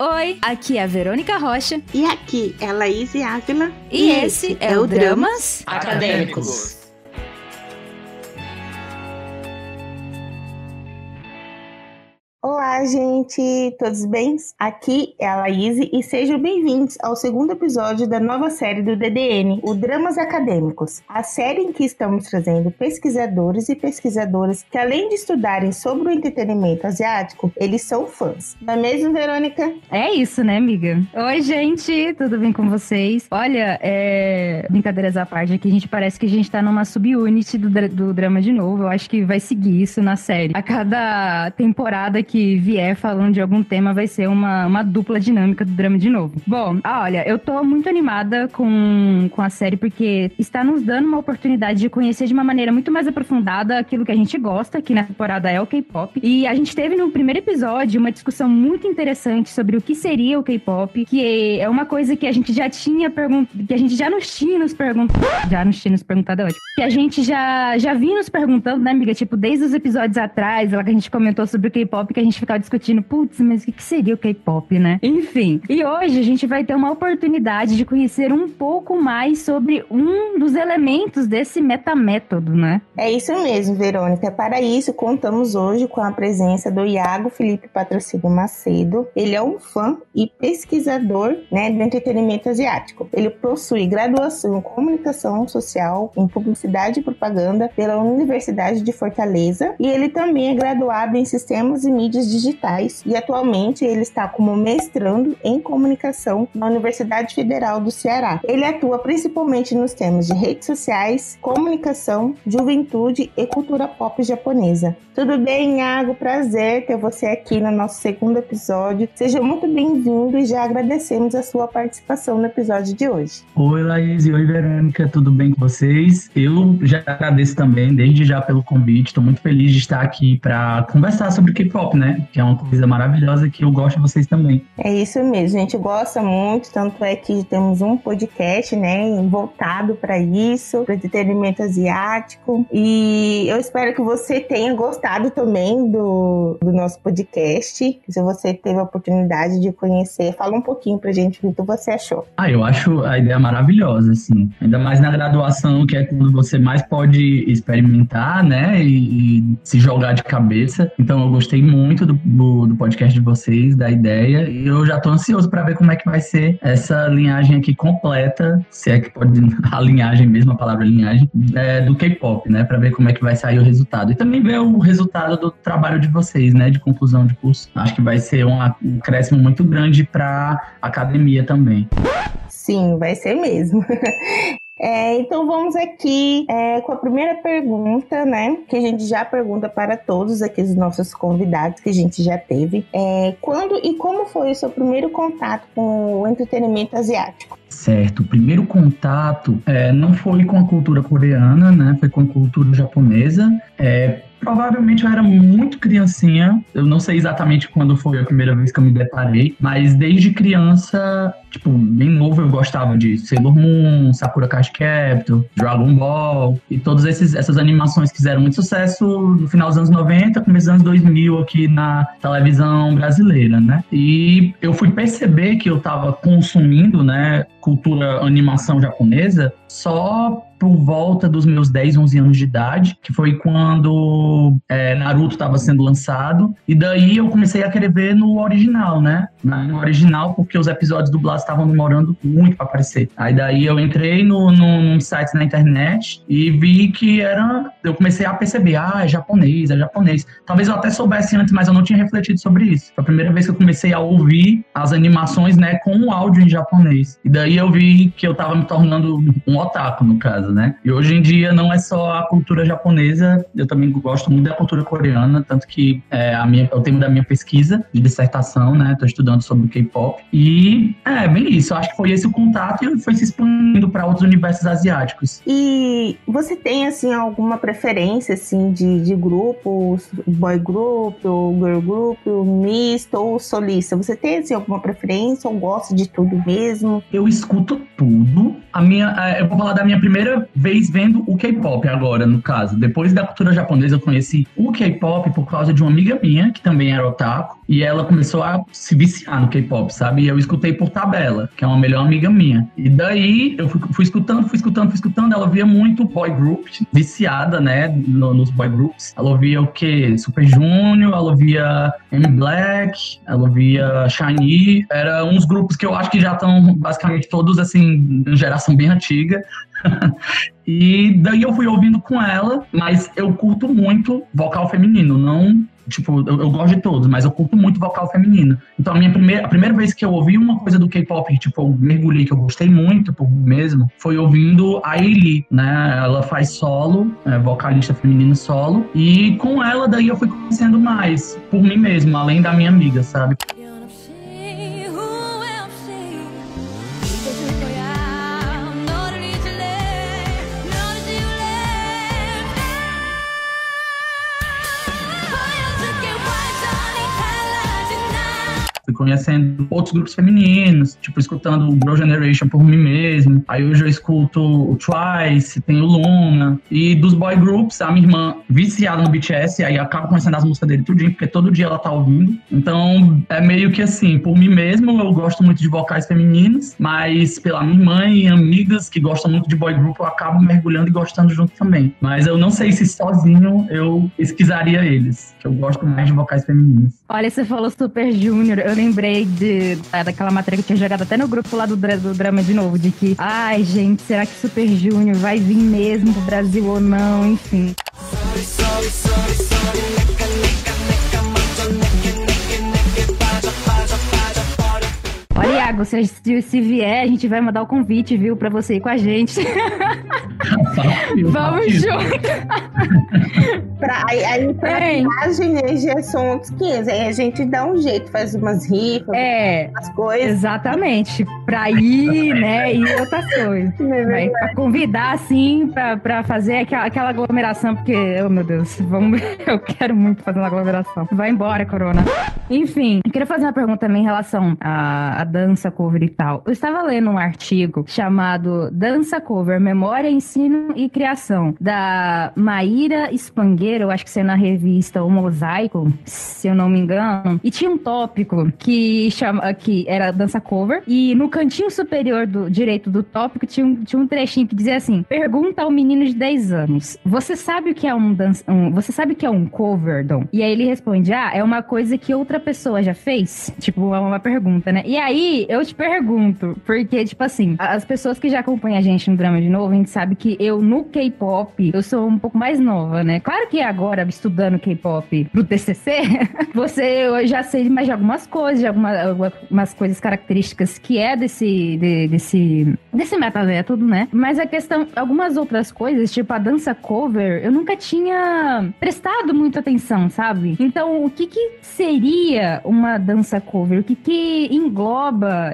Oi, aqui é a Verônica Rocha. E aqui é a Laís Ávila. E, e esse é, é o Dramas Acadêmicos. Gente, todos bem? Aqui é a Laís e sejam bem-vindos ao segundo episódio da nova série do DDN, o Dramas Acadêmicos. A série em que estamos trazendo pesquisadores e pesquisadoras que, além de estudarem sobre o entretenimento asiático, eles são fãs. Não é mesmo, Verônica? É isso, né, amiga? Oi, gente, tudo bem com vocês? Olha, é... brincadeiras à parte aqui, a gente parece que a gente tá numa subunit do, do drama de novo. Eu acho que vai seguir isso na série. A cada temporada que vier falando de algum tema, vai ser uma, uma dupla dinâmica do drama de novo. Bom, ah, olha, eu tô muito animada com, com a série porque está nos dando uma oportunidade de conhecer de uma maneira muito mais aprofundada aquilo que a gente gosta, que na temporada é o K-pop. E a gente teve no primeiro episódio uma discussão muito interessante sobre o que seria o K-pop, que é uma coisa que a gente já tinha perguntado, que a gente já nos tinha nos perguntado, já nos tinha nos perguntado, é ótimo, que a gente já, já vinha nos perguntando, né, amiga? Tipo, desde os episódios atrás, lá que a gente comentou sobre o K-pop, que a gente ficava discutindo, putz, mas o que seria o K-pop, né? Enfim. E hoje a gente vai ter uma oportunidade de conhecer um pouco mais sobre um dos elementos desse metamétodo, né? É isso mesmo, Verônica. Para isso, contamos hoje com a presença do Iago Felipe Patrocínio Macedo. Ele é um fã e pesquisador né, do entretenimento asiático. Ele possui graduação em comunicação social, em publicidade e propaganda pela Universidade de Fortaleza e ele também é graduado em sistemas e mídias digitais digitais e atualmente ele está como mestrando em comunicação na Universidade Federal do Ceará. Ele atua principalmente nos temas de redes sociais, comunicação, juventude e cultura pop japonesa. Tudo bem, Iago? Prazer ter você aqui no nosso segundo episódio. Seja muito bem-vindo e já agradecemos a sua participação no episódio de hoje. Oi, Laís e oi, Verônica. Tudo bem com vocês? Eu já agradeço também, desde já, pelo convite. Estou muito feliz de estar aqui para conversar sobre K-pop, né? Que é uma coisa maravilhosa que eu gosto de vocês também. É isso mesmo, a gente gosta muito, tanto é que temos um podcast, né, voltado para isso, para entretenimento asiático. E eu espero que você tenha gostado também do, do nosso podcast. Se você teve a oportunidade de conhecer, fala um pouquinho pra gente o que você achou. Ah, eu acho a ideia maravilhosa, assim. Ainda mais na graduação, que é quando você mais pode experimentar, né, e, e se jogar de cabeça. Então eu gostei muito do, do, do, podcast de vocês, da ideia, e eu já tô ansioso para ver como é que vai ser essa linhagem aqui completa, se é que pode a linhagem mesmo, a palavra linhagem, é, do K-pop, né, para ver como é que vai sair o resultado. E também ver o resultado do trabalho de vocês, né, de conclusão de curso. Acho que vai ser um acréscimo muito grande para academia também. Sim, vai ser mesmo. É, então vamos aqui é, com a primeira pergunta, né? Que a gente já pergunta para todos aqui os nossos convidados que a gente já teve. É, quando e como foi o seu primeiro contato com o entretenimento asiático? Certo, o primeiro contato é, não foi com a cultura coreana, né? Foi com a cultura japonesa. É, Provavelmente eu era muito criancinha, eu não sei exatamente quando foi a primeira vez que eu me deparei, mas desde criança, tipo, bem novo eu gostava de Sailor Moon, Sakura Card Captor, Dragon Ball e todas essas animações que fizeram muito sucesso no final dos anos 90, começo dos anos 2000 aqui na televisão brasileira, né? E eu fui perceber que eu tava consumindo, né, cultura animação japonesa só por volta dos meus 10, 11 anos de idade, que foi quando é, Naruto estava sendo lançado. E daí eu comecei a querer ver no original, né? No original, porque os episódios dublados estavam demorando muito para aparecer. Aí daí eu entrei no, no, num site na internet e vi que era. Eu comecei a perceber, ah, é japonês, é japonês. Talvez eu até soubesse antes, mas eu não tinha refletido sobre isso. Foi a primeira vez que eu comecei a ouvir as animações, né, com o áudio em japonês. E daí eu vi que eu tava me tornando um otaku, no caso né? E hoje em dia não é só a cultura japonesa, eu também gosto muito da cultura coreana, tanto que é, a minha, é o tema da minha pesquisa de dissertação, né? Tô estudando sobre o K-pop. E é bem isso, acho que foi esse o contato e foi se expandindo para outros universos asiáticos. E você tem, assim, alguma preferência, assim, de, de grupos, boy group, ou girl group, misto ou solista? Você tem, assim, alguma preferência ou gosta de tudo mesmo? Eu escuto tudo. A minha, é, eu vou falar da minha primeira vez vendo o K-pop agora, no caso. Depois da cultura japonesa, eu conheci o K-pop por causa de uma amiga minha, que também era otaku. E ela começou a se viciar no K-pop, sabe? E eu escutei por tabela, que é uma melhor amiga minha. E daí eu fui, fui escutando, fui escutando, fui escutando. Ela via muito boy group, viciada, né? No, nos boy groups. Ela ouvia o quê? Super Junior, ela ouvia M Black, ela ouvia Shiny. Era uns grupos que eu acho que já estão basicamente todos assim, geração bem antiga. e daí eu fui ouvindo com ela, mas eu curto muito vocal feminino, não tipo, eu, eu, gosto de todos, mas eu curto muito vocal feminino. Então, a minha primeira, a primeira vez que eu ouvi uma coisa do K-pop, tipo, eu mergulhei, que eu gostei muito por mesmo, foi ouvindo a Ailey, né? Ela faz solo, é, vocalista feminino solo, e com ela daí eu fui conhecendo mais por mim mesmo, além da minha amiga, sabe? Conhecendo outros grupos femininos, tipo, escutando o Girl Generation por mim mesmo. Aí hoje eu escuto o Twice, tem o Luna. E dos boy groups, a minha irmã viciada no BTS, aí acaba conhecendo as músicas dele tudinho, porque todo dia ela tá ouvindo. Então, é meio que assim, por mim mesmo, eu gosto muito de vocais femininos, mas pela minha irmã e amigas que gostam muito de boy group, eu acabo mergulhando e gostando junto também. Mas eu não sei se sozinho eu pesquisaria eles, que eu gosto mais de vocais femininos. Olha, você falou Super Junior, eu lembrei de, daquela matéria que eu tinha jogado até no grupo lá do, do drama de novo, de que, ai, gente, será que Super Junior vai vir mesmo pro Brasil ou não? Enfim. Olha, Iago, se, se vier, a gente vai mandar o convite, viu, pra você ir com a gente. Vamos junto. pra, aí, aí pra é. viagem, né, já são outros 500. Aí a gente dá um jeito, faz umas rifas, é, umas coisas. Exatamente. Pra ir, né, e outras coisas. É pra convidar, assim, pra, pra fazer aquela, aquela aglomeração, porque, oh meu Deus, vamos, eu quero muito fazer uma aglomeração. Vai embora, Corona. Enfim, eu queria fazer uma pergunta também em relação à, à dança cover e tal. Eu estava lendo um artigo chamado Dança Cover, Memória, Ensino e Criação, da Maíra Spangueiro, eu acho que é na revista O Mosaico, se eu não me engano, e tinha um tópico que, chama, que era dança cover, e no cantinho superior do direito do tópico tinha um, tinha um trechinho que dizia assim, pergunta ao menino de 10 anos, você sabe o que é um, dança, um você sabe o que é um cover, Dom? E aí ele responde, ah, é uma coisa que outra pessoa já fez? Tipo, é uma pergunta, né? E aí, eu te pergunto, porque, tipo assim, as pessoas que já acompanham a gente no drama de novo, a gente sabe que eu, no K-pop, eu sou um pouco mais nova, né? Claro que agora, estudando K-pop pro TCC, você, eu já sei mais de algumas coisas, de algumas, algumas coisas características que é desse, de, desse, desse metamétodo, né? Mas a questão, algumas outras coisas, tipo a dança cover, eu nunca tinha prestado muita atenção, sabe? Então, o que que seria uma dança cover? O que que engloba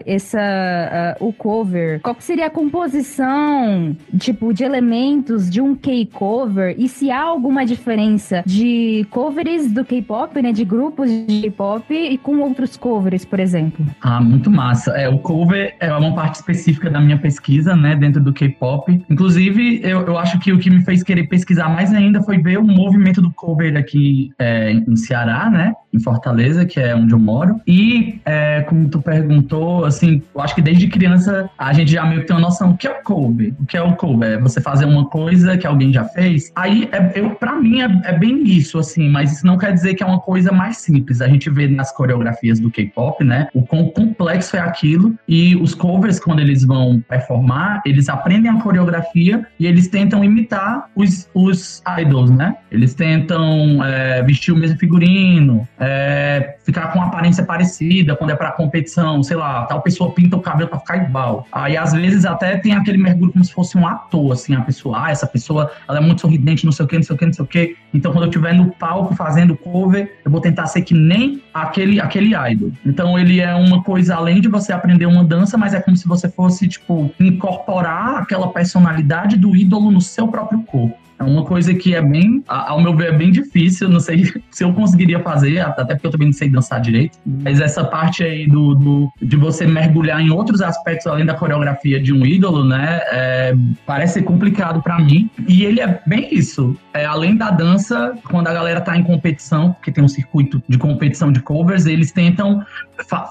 essa uh, o cover? Qual seria a composição, tipo, de elementos de um K-cover? E se há alguma diferença de covers do K-pop, né? De grupos de K-pop e com outros covers, por exemplo? Ah, muito massa. É, o cover é uma parte específica da minha pesquisa, né? Dentro do K-pop. Inclusive, eu, eu acho que o que me fez querer pesquisar mais ainda foi ver o movimento do cover aqui é, em Ceará, né? Em Fortaleza, que é onde eu moro. E, é, como tu perguntou, assim, eu acho que desde criança a gente já meio que tem uma noção do que é o cover. O que é o cover? É você fazer uma coisa que alguém já fez. Aí, é, eu, pra mim, é, é bem isso, assim, mas isso não quer dizer que é uma coisa mais simples. A gente vê nas coreografias do K-pop, né? O quão complexo é aquilo. E os covers, quando eles vão performar, eles aprendem a coreografia e eles tentam imitar os, os idols, né? Eles tentam é, vestir o mesmo figurino, é, ficar com aparência parecida quando é pra competição, sei lá, tal pessoa pinta o cabelo pra ficar igual. Aí às vezes até tem aquele mergulho como se fosse um ator, assim, a pessoa, ah, essa pessoa, ela é muito sorridente, não sei o que, não sei o que, não sei o que. Então quando eu estiver no palco fazendo cover, eu vou tentar ser que nem aquele, aquele idol. Então ele é uma coisa além de você aprender uma dança, mas é como se você fosse, tipo, incorporar aquela personalidade do ídolo no seu próprio corpo. É uma coisa que é bem, ao meu ver, é bem difícil. Não sei se eu conseguiria fazer, até porque eu também não sei dançar direito. Mas essa parte aí do, do de você mergulhar em outros aspectos além da coreografia de um ídolo, né? É, parece complicado para mim. E ele é bem isso. É, além da dança, quando a galera tá em competição, porque tem um circuito de competição de covers, eles tentam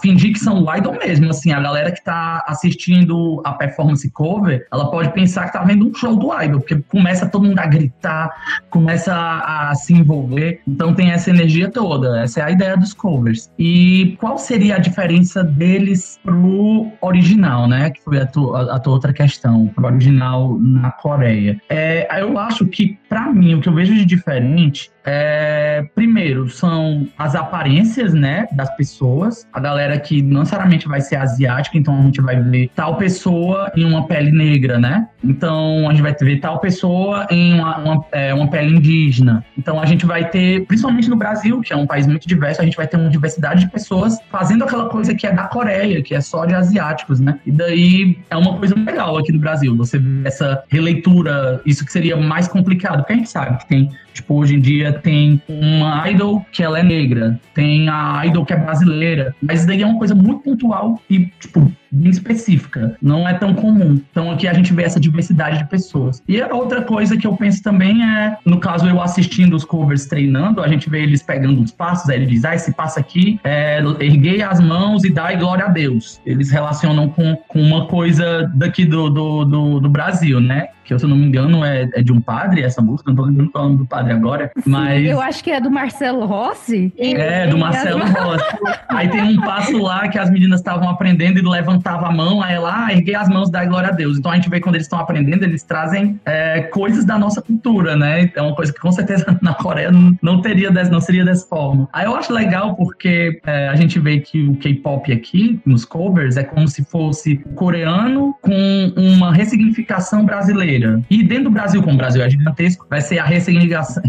fingir que são o idol mesmo. Assim, a galera que tá assistindo a performance cover, ela pode pensar que tá vendo um show do idol, porque começa todo mundo a gritar, começa a, a se envolver. Então tem essa energia toda. Essa é a ideia dos covers. E qual seria a diferença deles pro original, né? Que foi a, tu, a, a tua outra questão, pro original na Coreia. É, eu acho que, para mim, o que eu vejo de diferente é, primeiro, são as aparências, né, das pessoas. A galera que não necessariamente vai ser asiática, então a gente vai ver tal pessoa em uma pele negra, né? Então a gente vai ver tal pessoa em uma, uma, é, uma pele indígena. Então a gente vai ter, principalmente no Brasil, que é um país muito diverso, a gente vai ter uma diversidade de pessoas fazendo aquela coisa que é da Coreia, que é só de asiáticos, né? E daí é uma coisa legal aqui no Brasil, você essa releitura, isso que seria mais complicado, porque a gente sabe que tem Tipo, hoje em dia tem uma idol que ela é negra, tem a idol que é brasileira, mas isso daí é uma coisa muito pontual e, tipo, bem específica. Não é tão comum. Então aqui a gente vê essa diversidade de pessoas. E a outra coisa que eu penso também é, no caso eu assistindo os covers treinando, a gente vê eles pegando os passos, aí ele diz, ah, esse passo aqui é erguei as mãos e dai glória a Deus. Eles relacionam com, com uma coisa daqui do, do, do, do Brasil, né? que se eu não me engano é, é de um padre essa música, não tô lembrando é nome do padre agora, mas... Eu acho que é do Marcelo Rossi. É, do Marcelo Rossi. Aí tem um passo lá que as meninas estavam aprendendo e levantava a mão, aí ela, ah, erguei as mãos, dá glória a Deus. Então a gente vê quando eles estão aprendendo, eles trazem é, coisas da nossa cultura, né? É uma coisa que com certeza na Coreia não teria, não seria dessa forma. Aí eu acho legal porque é, a gente vê que o K-pop aqui, nos covers, é como se fosse coreano com uma ressignificação brasileira brasileira. E dentro do Brasil, como o Brasil é gigantesco, vai ser a ressignificação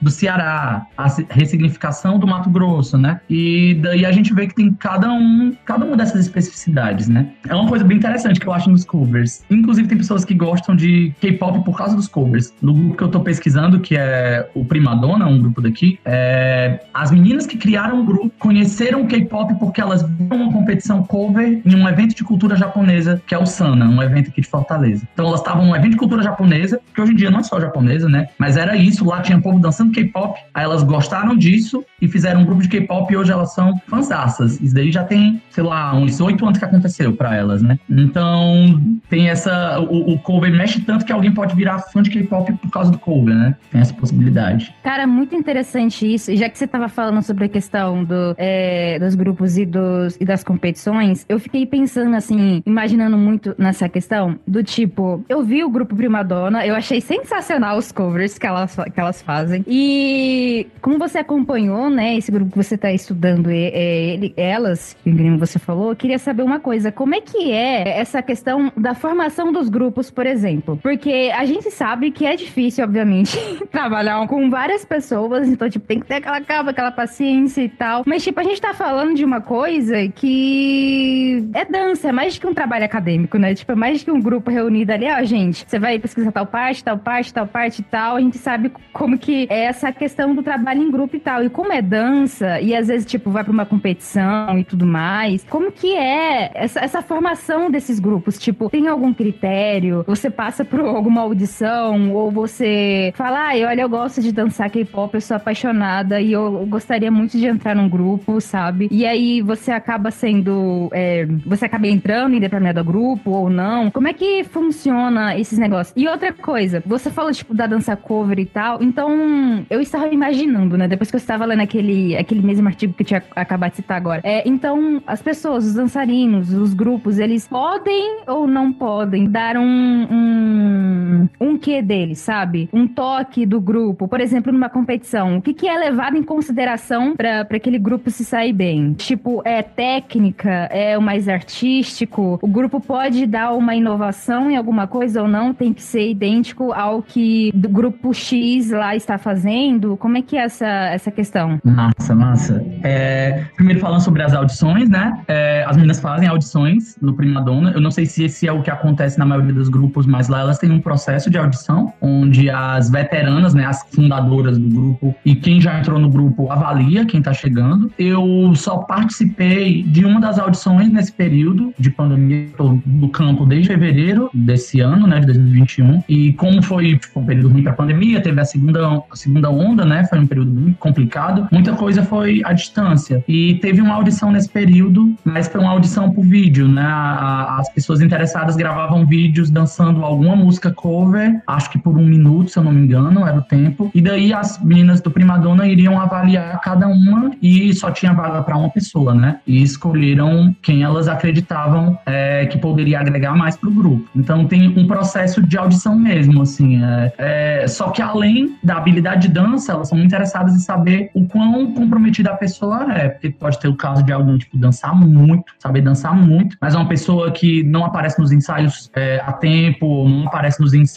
do Ceará, a ressignificação do Mato Grosso, né? E daí a gente vê que tem cada um, cada uma dessas especificidades, né? É uma coisa bem interessante que eu acho nos covers. Inclusive, tem pessoas que gostam de K-pop por causa dos covers. No grupo que eu tô pesquisando, que é o Primadonna, um grupo daqui, é... as meninas que criaram o grupo conheceram o K-pop porque elas viram uma competição cover em um evento de cultura japonesa, que é o Sana, um evento aqui de Fortaleza. Então elas estavam num evento de cultura japonesa, que hoje em dia não é só japonesa, né? Mas era isso, lá tinha povo dançando K-pop, aí elas gostaram disso e fizeram um grupo de K-pop e hoje elas são fanzaças. Isso daí já tem, sei lá, uns oito anos que aconteceu para elas, né? Então, tem essa. O, o, cover mexe tanto que alguém pode virar fã de K-pop por causa do cover, né? Tem essa possibilidade. Cara, muito interessante isso. Já que você tava falando sobre a questão do, é, dos grupos e, dos, e das competições, eu fiquei pensando assim, imaginando muito nessa questão do tipo, eu vi o grupo Primadonna, eu achei sensacional os covers que elas, que elas fazem. E como você acompanhou, né, esse grupo que você tá estudando, é, ele, elas, que você falou, eu queria saber uma coisa: como é que é essa questão da formação dos grupos, por exemplo? Porque a gente sabe que é difícil, obviamente, trabalhar com várias pessoas, então, tipo, tem que ter aquela calma, aquela paciência e tal. Mas, tipo, a gente tá falando de uma coisa que é dança, é mais que um trabalho acadêmico, né? Tipo, é mais que um grupo reunido ali, ó, gente, você vai pesquisar tal parte, tal parte, tal parte e tal, a gente sabe como que é essa questão do trabalho em grupo e tal. E como é dança, e às vezes, tipo, vai pra uma competição e tudo mais, como que é essa, essa formação desses grupos? Tipo, tem algum critério? Você passa por alguma audição? Ou você fala, ai, olha, eu gosto de dançar K-pop, eu sou apaixonada e eu gostaria muito de entrar num grupo, sabe? E aí você acaba sendo. É, você acaba entrando em determinado grupo ou não? Como é que funciona? esses negócios. E outra coisa, você falou, tipo, da dança cover e tal, então eu estava imaginando, né, depois que eu estava lendo aquele, aquele mesmo artigo que eu tinha acabado de citar agora. É, então, as pessoas, os dançarinos, os grupos, eles podem ou não podem dar um, um, um quê deles, sabe? Um toque do grupo. Por exemplo, numa competição, o que, que é levado em consideração para aquele grupo se sair bem? Tipo, é técnica, é o mais artístico, o grupo pode dar uma inovação em alguma coisa ou não tem que ser idêntico ao que o grupo X lá está fazendo? Como é que é essa, essa questão? Massa, massa. É, primeiro falando sobre as audições, né? É, as meninas fazem audições no Primadonna. Eu não sei se esse é o que acontece na maioria dos grupos, mas lá elas têm um processo processo de audição, onde as veteranas, né, as fundadoras do grupo e quem já entrou no grupo avalia quem está chegando. Eu só participei de uma das audições nesse período de pandemia, estou no campo desde fevereiro desse ano, né, de 2021. E como foi tipo, um período ruim para a pandemia, teve a segunda, a segunda onda, né, foi um período muito complicado. Muita coisa foi à distância. E teve uma audição nesse período, mas foi uma audição por vídeo, né? as pessoas interessadas gravavam vídeos dançando alguma música cover, acho que por um minuto, se eu não me engano, era o tempo. E daí as meninas do Primadona iriam avaliar cada uma e só tinha vaga para uma pessoa, né? E escolheram quem elas acreditavam é, que poderia agregar mais pro grupo. Então tem um processo de audição mesmo, assim. É, é, só que além da habilidade de dança, elas são muito interessadas em saber o quão comprometida a pessoa é. Porque pode ter o caso de alguém, tipo, dançar muito, saber dançar muito, mas é uma pessoa que não aparece nos ensaios é, a tempo, não aparece nos ensaios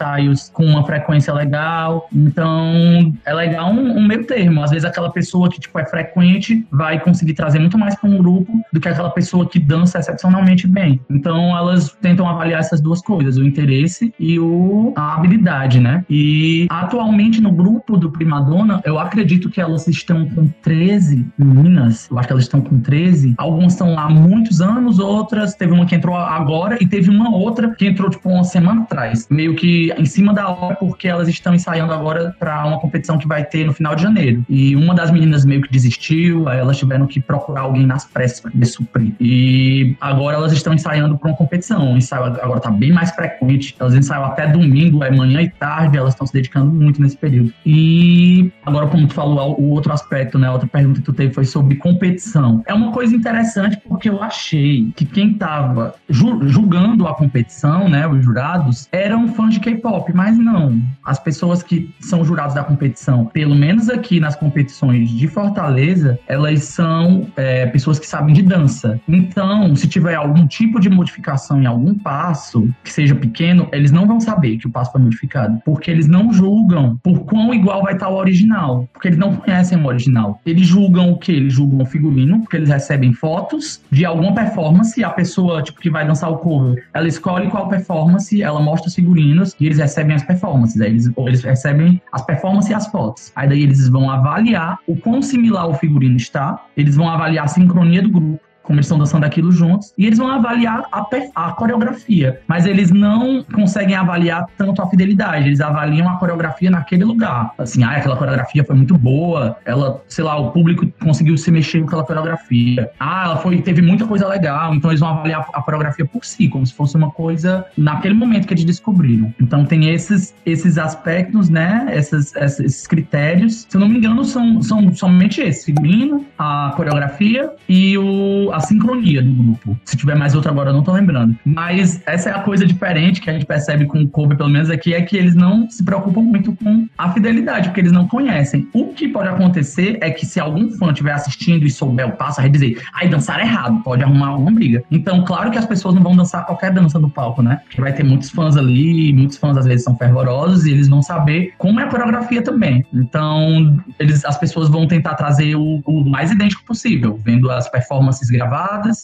com uma frequência legal. Então, é legal um, um meio termo. Às vezes, aquela pessoa que, tipo, é frequente vai conseguir trazer muito mais para um grupo do que aquela pessoa que dança excepcionalmente bem. Então, elas tentam avaliar essas duas coisas, o interesse e o, a habilidade, né? E atualmente no grupo do Primadona, eu acredito que elas estão com 13 meninas. Eu acho que elas estão com 13. Algumas estão lá há muitos anos, outras teve uma que entrou agora e teve uma outra que entrou tipo uma semana atrás, meio que em cima da hora porque elas estão ensaiando agora para uma competição que vai ter no final de janeiro. E uma das meninas meio que desistiu, aí elas tiveram que procurar alguém nas pressas para poder suprir. E agora elas estão ensaiando para uma competição. O ensaio agora tá bem mais frequente. Elas ensaiam até domingo, é manhã e tarde, elas estão se dedicando muito nesse período. E agora, como tu falou, o outro aspecto, né? A outra pergunta que tu teve foi sobre competição. É uma coisa interessante porque eu achei que quem estava julgando a competição, né? Os jurados, eram fãs de K-pop, mas não. As pessoas que são jurados da competição, pelo menos aqui nas competições de Fortaleza, elas são é, pessoas que sabem de dança. Então, se tiver algum tipo de modificação em algum passo, que seja pequeno, eles não vão saber que o passo foi modificado, porque eles não julgam por quão igual vai estar o original, porque eles não conhecem o original. Eles julgam o que? Eles julgam o figurino, porque eles recebem fotos de alguma performance, a pessoa tipo que vai dançar o cover, ela escolhe qual performance, ela mostra os figurinos e eles recebem as performances. Aí eles, eles recebem as performances e as fotos. Aí daí eles vão avaliar o quão similar o figurino está, eles vão avaliar a sincronia do grupo, como eles estão dançando aquilo juntos, e eles vão avaliar a, a, coreografia, mas eles não conseguem avaliar tanto a fidelidade, eles avaliam a coreografia naquele lugar. Assim, ah, aquela coreografia foi muito boa, ela, sei lá, o público conseguiu se mexer com aquela coreografia. Ah, ela foi, teve muita coisa legal, então eles vão avaliar a coreografia por si, como se fosse uma coisa naquele momento que eles descobriram. Então tem esses, esses aspectos, né, esses, esses critérios, se eu não me engano, são, são somente esses, figurino, a coreografia e o a sincronia do grupo. Se tiver mais outro agora, eu não tô lembrando. Mas essa é a coisa diferente que a gente percebe com o cover, pelo menos aqui, é que eles não se preocupam muito com a fidelidade, porque eles não conhecem. O que pode acontecer é que se algum fã estiver assistindo e souber o passo, vai dizer, ai, dançar errado, pode arrumar uma briga. Então, claro que as pessoas não vão dançar qualquer dança no palco, né? Porque vai ter muitos fãs ali, muitos fãs às vezes são fervorosos e eles vão saber como é a coreografia também. Então, eles, as pessoas vão tentar trazer o, o mais idêntico possível, vendo as performances gravadas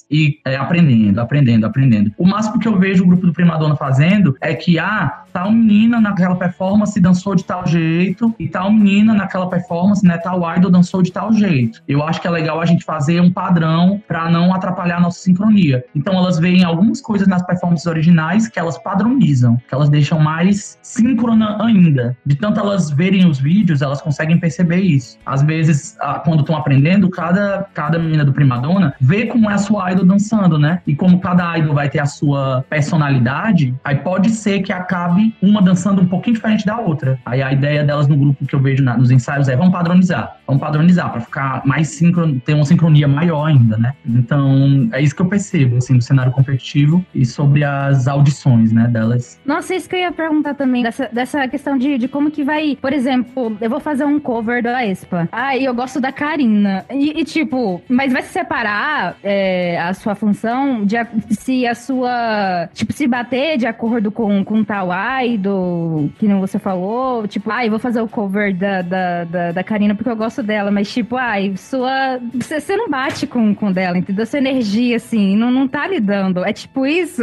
e é, aprendendo, aprendendo, aprendendo. O máximo que eu vejo o grupo do Primadona fazendo é que, ah, tal menina naquela performance dançou de tal jeito e tal menina naquela performance, né, tal idol dançou de tal jeito. Eu acho que é legal a gente fazer um padrão para não atrapalhar a nossa sincronia. Então elas veem algumas coisas nas performances originais que elas padronizam, que elas deixam mais síncrona ainda. De tanto elas verem os vídeos, elas conseguem perceber isso. Às vezes, quando estão aprendendo, cada, cada menina do Primadona vê como é a sua idol dançando, né? E como cada idol vai ter a sua personalidade, aí pode ser que acabe uma dançando um pouquinho diferente da outra. Aí a ideia delas no grupo que eu vejo na, nos ensaios é vamos padronizar, vamos padronizar para ficar mais síncrono, ter uma sincronia maior ainda, né? Então é isso que eu percebo assim no cenário competitivo e sobre as audições, né, delas. Nossa, isso que eu ia perguntar também dessa, dessa questão de, de como que vai, por exemplo, eu vou fazer um cover da Espa. Ah, e eu gosto da Karina. E, e tipo, mas vai se separar é, a sua função de se a sua. Tipo, se bater de acordo com, com tal idol, que não você falou. Tipo, ai, ah, vou fazer o cover da, da, da, da, Karina porque eu gosto dela. Mas, tipo, ai, sua. Você, você não bate com, com dela, entendeu? Sua energia, assim, não, não tá lidando. É tipo isso?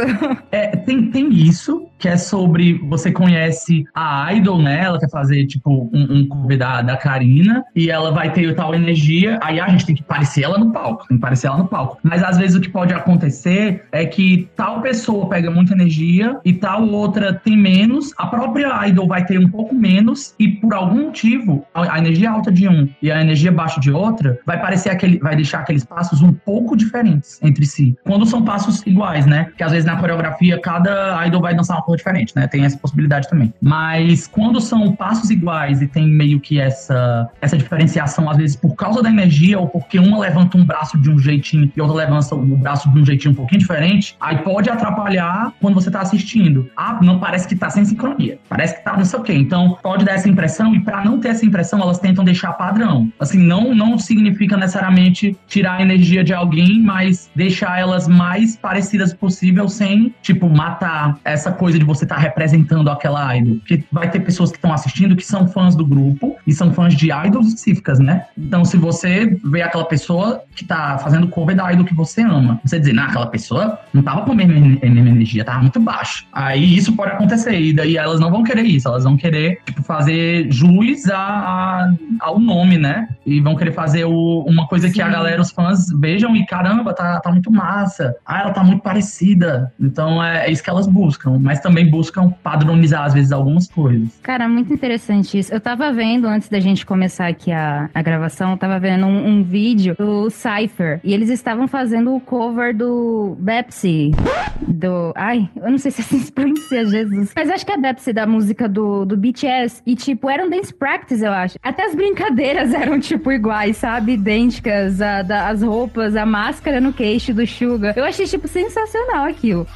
É, tem, tem isso que é sobre você conhece a idol, né? Ela quer fazer, tipo, um, um cover da, da Karina e ela vai ter tal energia, aí a gente tem que parecer ela no palco, tem que parecer ela no palco. Mas às vezes o que pode acontecer é que tal pessoa pega muita energia e tal outra tem menos, a própria idol vai ter um pouco menos e por algum motivo a, a energia alta de um e a energia baixa de outra vai parecer aquele, vai deixar aqueles passos um pouco diferentes entre si. Quando são passos iguais, né? Que às vezes na coreografia cada idol vai dançar coisa diferente, né? Tem essa possibilidade também. Mas quando são passos iguais e tem meio que essa, essa diferenciação, às vezes por causa da energia ou porque uma levanta um braço de um jeitinho e outra levanta o braço de um jeitinho um pouquinho diferente, aí pode atrapalhar quando você tá assistindo. Ah, não parece que tá sem sincronia. Parece que tá não sei o quê. Então pode dar essa impressão e para não ter essa impressão, elas tentam deixar padrão. Assim, não, não significa necessariamente tirar a energia de alguém, mas deixar elas mais parecidas possível sem, tipo, matar essa coisa de você estar tá representando aquela idol. Porque vai ter pessoas que estão assistindo que são fãs do grupo e são fãs de idols específicas, né? Então, se você vê aquela pessoa que tá fazendo cover da idol que você ama, você dizer, nah, aquela pessoa não tava com a mesma, energia, tava muito baixo. Aí isso pode acontecer, e daí elas não vão querer isso, elas vão querer, tipo, fazer jus a, a, ao nome, né? E vão querer fazer o, uma coisa Sim. que a galera, os fãs, vejam e caramba, tá, tá muito massa. Ah, ela tá muito parecida. Então é, é isso que elas buscam, mas também buscam padronizar, às vezes, algumas coisas. Cara, muito interessante isso. Eu tava vendo, antes da gente começar aqui a, a gravação, eu tava vendo um, um vídeo do Cypher. E eles estavam fazendo o cover do Bepsi. Do. Ai, eu não sei se é assim se pronuncia, Jesus. Mas acho que é Bepsi da música do, do BTS. E, tipo, era um dance practice, eu acho. Até as brincadeiras eram, tipo, iguais, sabe? Idênticas. A, da, as roupas, a máscara no queixo do Suga. Eu achei, tipo, sensacional aquilo.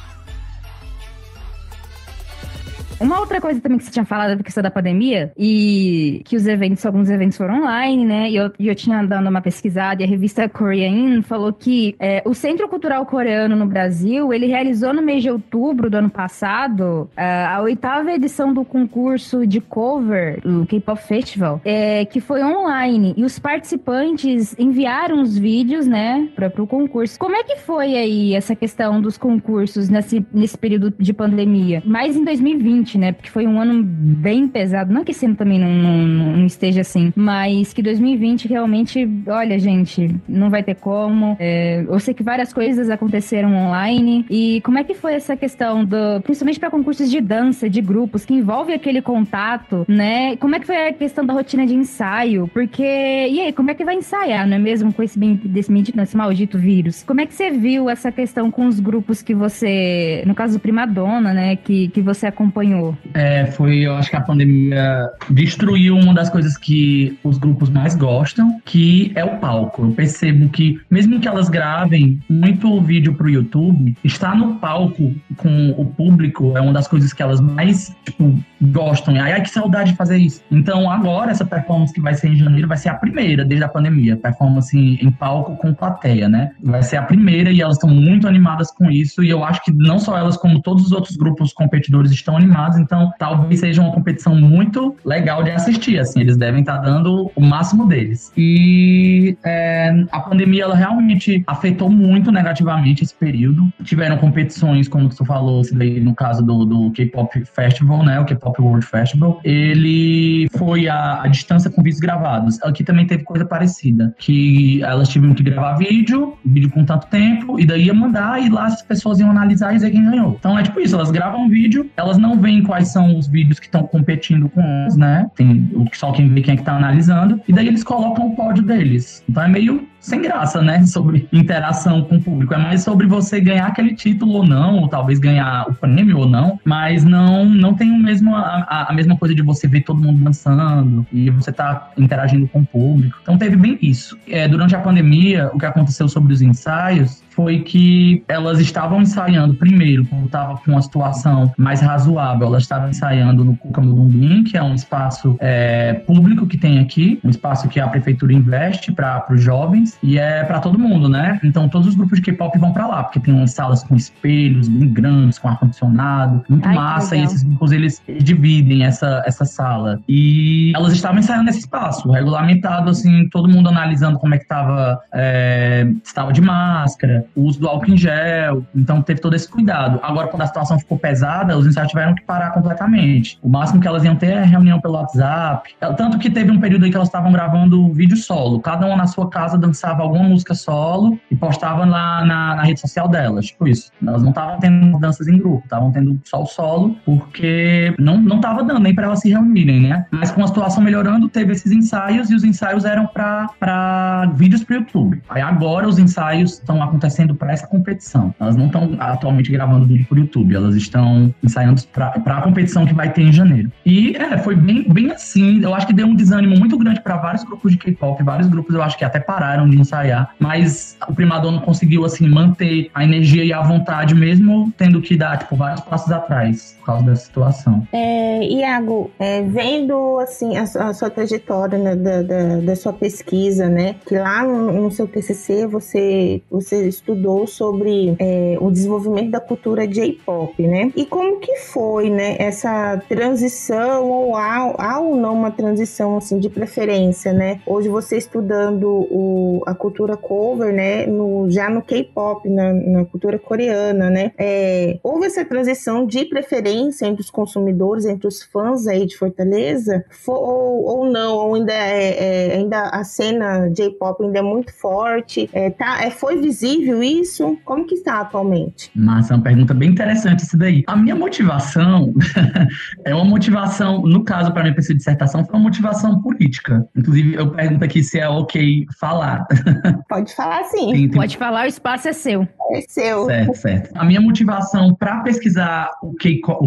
Uma outra coisa também que você tinha falado da questão da pandemia e que os eventos, alguns eventos foram online, né? E eu, eu tinha dado uma pesquisada e a revista Korean falou que é, o Centro Cultural Coreano no Brasil, ele realizou no mês de outubro do ano passado é, a oitava edição do concurso de cover, o K-Pop Festival, é, que foi online. E os participantes enviaram os vídeos, né, para o concurso. Como é que foi aí essa questão dos concursos nesse, nesse período de pandemia? Mais em 2020, 2020, né? Porque foi um ano bem pesado. Não que esse ano também não, não, não esteja assim, mas que 2020 realmente, olha, gente, não vai ter como. É, eu sei que várias coisas aconteceram online. E como é que foi essa questão do. Principalmente para concursos de dança, de grupos, que envolve aquele contato, né? Como é que foi a questão da rotina de ensaio? Porque. E aí, como é que vai ensaiar, não é mesmo? Com esse, desse maldito, esse maldito vírus? Como é que você viu essa questão com os grupos que você. No caso do Primadonna, né? Que, que você acompanhou? É, foi, eu acho que a pandemia destruiu uma das coisas que os grupos mais gostam, que é o palco. Eu percebo que, mesmo que elas gravem muito vídeo pro YouTube, estar no palco com o público é uma das coisas que elas mais, tipo, gostam. Ai, ai, que saudade de fazer isso. Então, agora, essa performance que vai ser em janeiro vai ser a primeira desde a pandemia. Performance em palco com plateia, né? Vai ser a primeira e elas estão muito animadas com isso. E eu acho que não só elas, como todos os outros grupos competidores estão animados. Então, talvez seja uma competição muito legal de assistir. Assim, eles devem estar dando o máximo deles. E é, a pandemia, ela realmente afetou muito negativamente esse período. Tiveram competições, como você falou, no caso do, do K-Pop Festival, né? O K-Pop Pop World Festival, ele foi a, a, distância com vídeos gravados. Aqui também teve coisa parecida, que elas tiveram que gravar vídeo, vídeo com tanto tempo, e daí ia mandar, e lá as pessoas iam analisar e dizer quem ganhou. Então é tipo isso, elas gravam vídeo, elas não veem quais são os vídeos que estão competindo com uns, né? Tem só quem vê quem é que tá analisando, e daí eles colocam o pódio deles. Então é meio sem graça, né? Sobre interação com o público. É mais sobre você ganhar aquele título ou não, ou talvez ganhar o prêmio ou não, mas não, não tem o mesmo, a, a mesma coisa de você ver todo mundo dançando e você tá interagindo com o público. Então teve bem isso. É, durante a pandemia, o que aconteceu sobre os ensaios foi que elas estavam ensaiando primeiro, quando estava com uma situação mais razoável, elas estavam ensaiando no Cuca Mudumim, que é um espaço é, público que tem aqui, um espaço que a prefeitura investe para os jovens, e é para todo mundo, né? Então todos os grupos de K-pop vão para lá, porque tem umas salas com espelhos bem grandes, com ar-condicionado, muito Ai, massa. E esses grupos eles dividem essa, essa sala. E elas estavam ensaiando nesse espaço, regulamentado, assim, todo mundo analisando como é que tava, é, estava de máscara, o uso do álcool em gel. Então teve todo esse cuidado. Agora, quando a situação ficou pesada, os ensaios tiveram que parar completamente. O máximo que elas iam ter é reunião pelo WhatsApp. Tanto que teve um período aí que elas estavam gravando vídeo solo. Cada uma na sua casa dançava alguma música solo e postava lá na, na rede social delas. Tipo isso. Elas não estavam tendo danças em grupo, estavam tendo só o solo, porque não, não tava dando nem para elas se reunirem, né? Mas com a situação melhorando, teve esses ensaios e os ensaios eram para vídeos pro YouTube. Aí agora os ensaios estão acontecendo para essa competição. Elas não estão atualmente gravando vídeo pro YouTube, elas estão ensaiando para a competição que vai ter em janeiro. E é, foi bem, bem assim. Eu acho que deu um desânimo muito grande para vários grupos de K-pop, vários grupos eu acho que até pararam de ensaiar, mas o Primadonna conseguiu assim manter a energia e a vontade mesmo tendo que dar tipo vários passos atrás por causa dessa situação. É, Iago, é, vendo assim a, a sua trajetória né, da, da, da, sua pesquisa, né, que lá no, no, seu TCC você você estudou sobre é, o desenvolvimento da cultura J-pop, né? E como que foi, né, essa transição ou há, há ou não uma transição assim de preferência, né? Hoje você estudando o, a cultura cover, né, no, já no K-pop, na, na, cultura coreana, né? É, houve essa transição de preferência entre os consumidores, entre os fãs aí de Fortaleza, for, ou, ou não, ou ainda é, é, ainda a cena J-pop ainda é muito forte, é, tá, é, foi visível isso? Como que está atualmente? Massa, é uma pergunta bem interessante isso daí. A minha motivação é uma motivação, no caso para minha pesquisa de dissertação, foi uma motivação política. Inclusive, eu pergunto aqui se é ok falar. Pode falar sim. Tem, tem... Pode falar, o espaço é seu. É seu. Certo, certo. A minha motivação para pesquisar o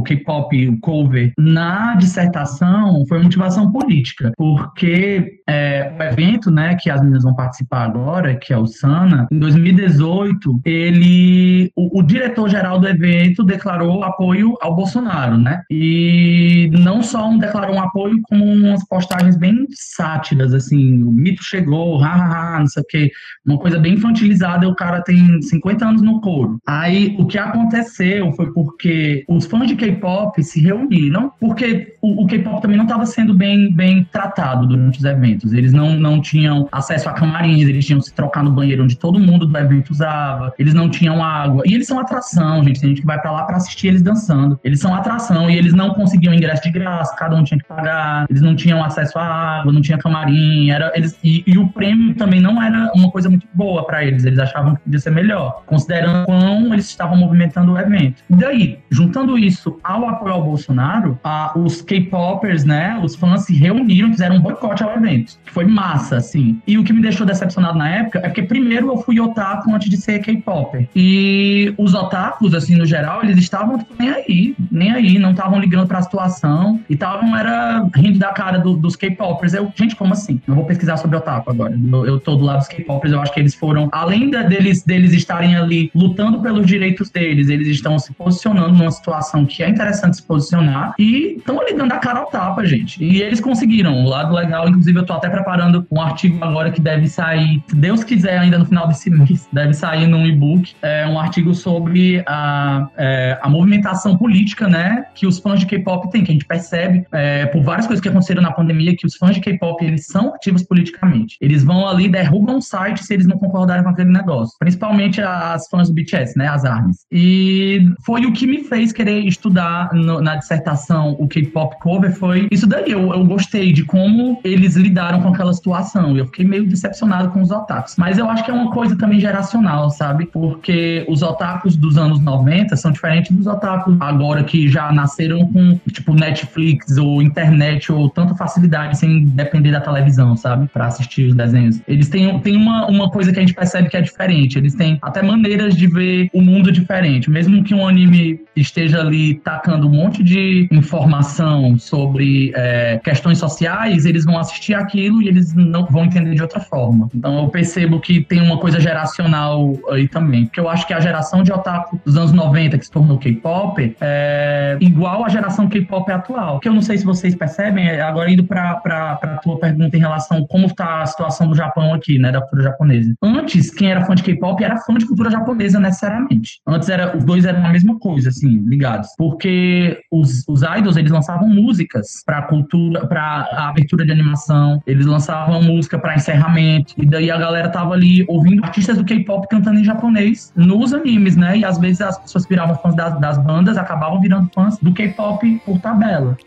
K-pop, o cover, na dissertação foi motivação política, porque é, o evento, né, que as meninas vão participar agora, que é o Sana, em 2018, ele, o, o diretor-geral do evento declarou apoio ao Bolsonaro, né? E não só um declarou um apoio, como umas postagens bem sátiras, assim, o mito chegou, hahaha, não o quê, uma coisa bem infantilizada, o cara tem 50 anos no couro. Aí, o que aconteceu foi porque os fãs de K-pop se reuniram, porque o, o K-pop também não estava sendo bem, bem tratado durante os eventos. Eles não, não tinham acesso a camarins, eles tinham que se trocar no banheiro onde todo mundo do evento usava, eles não tinham água. E eles são atração, gente. Tem gente que vai para lá para assistir eles dançando. Eles são atração e eles não conseguiam ingresso de graça, cada um tinha que pagar, eles não tinham acesso à água, não tinha camarim, era eles e, e o prêmio também não uma coisa muito boa para eles, eles achavam que podia ser melhor, considerando quão eles estavam movimentando o evento. E daí, juntando isso ao apoio ao Bolsonaro, a, os K-popers, né, os fãs se reuniram, fizeram um boicote ao evento, que foi massa, assim. E o que me deixou decepcionado na época é porque primeiro eu fui otaku antes de ser K-popper. E os otakus, assim, no geral, eles estavam tipo, nem aí, nem aí, não estavam ligando para a situação e estavam era rindo da cara do, dos K-popers. Eu, gente, como assim? Eu vou pesquisar sobre otaku agora. Eu, eu tô do lado dos K-popers, eu acho que eles foram, além da, deles, deles estarem ali lutando pelos direitos deles, eles estão se posicionando numa situação que é interessante se posicionar e estão ali dando a cara ao tapa, gente. E eles conseguiram. O lado legal, inclusive, eu tô até preparando um artigo agora que deve sair, se Deus quiser, ainda no final desse mês, deve sair num e-book, é, um artigo sobre a, é, a movimentação política, né, que os fãs de K-pop têm, que a gente percebe é, por várias coisas que aconteceram na pandemia, que os fãs de K-pop, eles são ativos politicamente. Eles vão ali, derrubam um site se eles não concordarem com aquele negócio. Principalmente as fãs do BTS, né, as ARMYs. E foi o que me fez querer estudar no, na dissertação o K-pop cover, foi isso daí. Eu, eu gostei de como eles lidaram com aquela situação. Eu fiquei meio decepcionado com os otakus. Mas eu acho que é uma coisa também geracional, sabe? Porque os otakus dos anos 90 são diferentes dos otakus agora que já nasceram com, tipo, Netflix ou internet ou tanta facilidade sem depender da televisão, sabe? Pra assistir os desenhos. Eles têm, têm uma, uma coisa que a gente percebe que é diferente. Eles têm até maneiras de ver o mundo diferente. Mesmo que um anime esteja ali tacando um monte de informação sobre é, questões sociais, eles vão assistir aquilo e eles não vão entender de outra forma. Então eu percebo que tem uma coisa geracional aí também. Porque eu acho que a geração de otaku dos anos 90 que se tornou K-pop é igual à geração K-pop atual. Que eu não sei se vocês percebem, é, agora indo para a tua pergunta em relação a como está a situação do Japão aqui. Né, da cultura japonesa. Antes, quem era fã de K-pop era fã de cultura japonesa necessariamente. Antes era, os dois eram a mesma coisa, assim, ligados. Porque os, os idols, eles lançavam músicas pra cultura, pra abertura de animação, eles lançavam música pra encerramento, e daí a galera tava ali ouvindo artistas do K-pop cantando em japonês nos animes, né? E às vezes as pessoas viravam fãs das, das bandas, acabavam virando fãs do K-pop por tabela.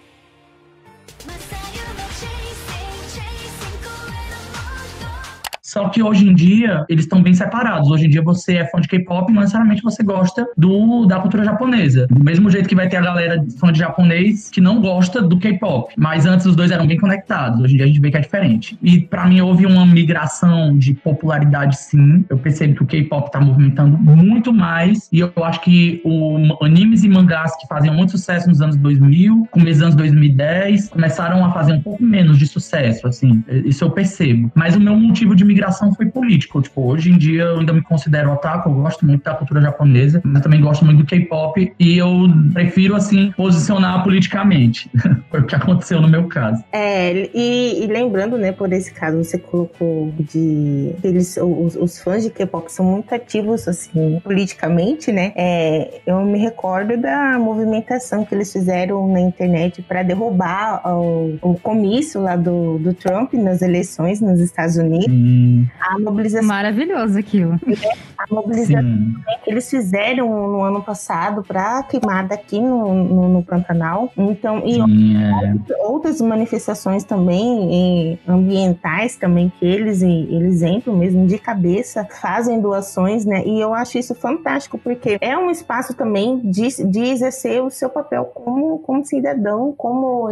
Só que hoje em dia, eles estão bem separados. Hoje em dia, você é fã de K-pop, não necessariamente você gosta do, da cultura japonesa. Do mesmo jeito que vai ter a galera fã de japonês que não gosta do K-pop. Mas antes os dois eram bem conectados. Hoje em dia a gente vê que é diferente. E para mim houve uma migração de popularidade, sim. Eu percebo que o K-pop tá movimentando muito mais. E eu acho que o animes e mangás que faziam muito sucesso nos anos 2000, começo dos anos 2010, começaram a fazer um pouco menos de sucesso, assim. Isso eu percebo. Mas o meu motivo de migração migração foi político. Tipo, hoje em dia eu ainda me considero otaku, eu gosto muito da cultura japonesa, mas também gosto muito do K-pop e eu prefiro, assim, posicionar politicamente. foi o que aconteceu no meu caso. É, e, e, lembrando, né, por esse caso, você colocou de eles, os, os fãs de K-pop são muito ativos, assim, politicamente, né? É, eu me recordo da movimentação que eles fizeram na internet para derrubar o, o comício lá do, do Trump nas eleições nos Estados Unidos. Sim. A mobilização. Maravilhoso aquilo. A mobilização Sim. que eles fizeram no ano passado para queimada aqui no, no, no, Pantanal. Então, e Sim, é. outras manifestações também ambientais também que eles, eles entram mesmo de cabeça, fazem doações, né? E eu acho isso fantástico, porque é um espaço também de, de exercer o seu papel como, como cidadão, como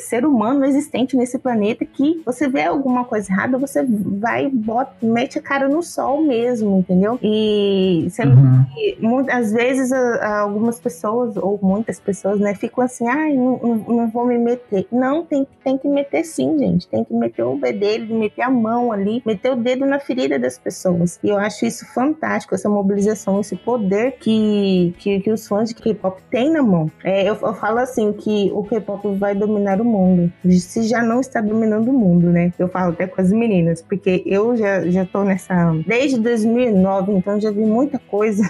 ser humano existente nesse planeta, que você vê alguma coisa errada, você vai bota, mete a cara no sol mesmo, entendeu? E sendo uhum. que muitas vezes algumas pessoas, ou muitas pessoas, né, ficam assim, ai, não, não, não, vou me meter. Não, tem, tem que meter sim, gente. Tem que meter o bedelho, meter a mão ali, meter o dedo na ferida das pessoas. E eu acho isso fantástico, essa mobilização, esse poder que, que, que os fãs de K-pop têm na mão. É, eu, eu falo assim, que o K-pop vai dominar o mundo. Se já não está dominando o mundo, né? Eu falo até com as meninas, porque eu eu já, já tô nessa. Desde 2009, então já vi muita coisa.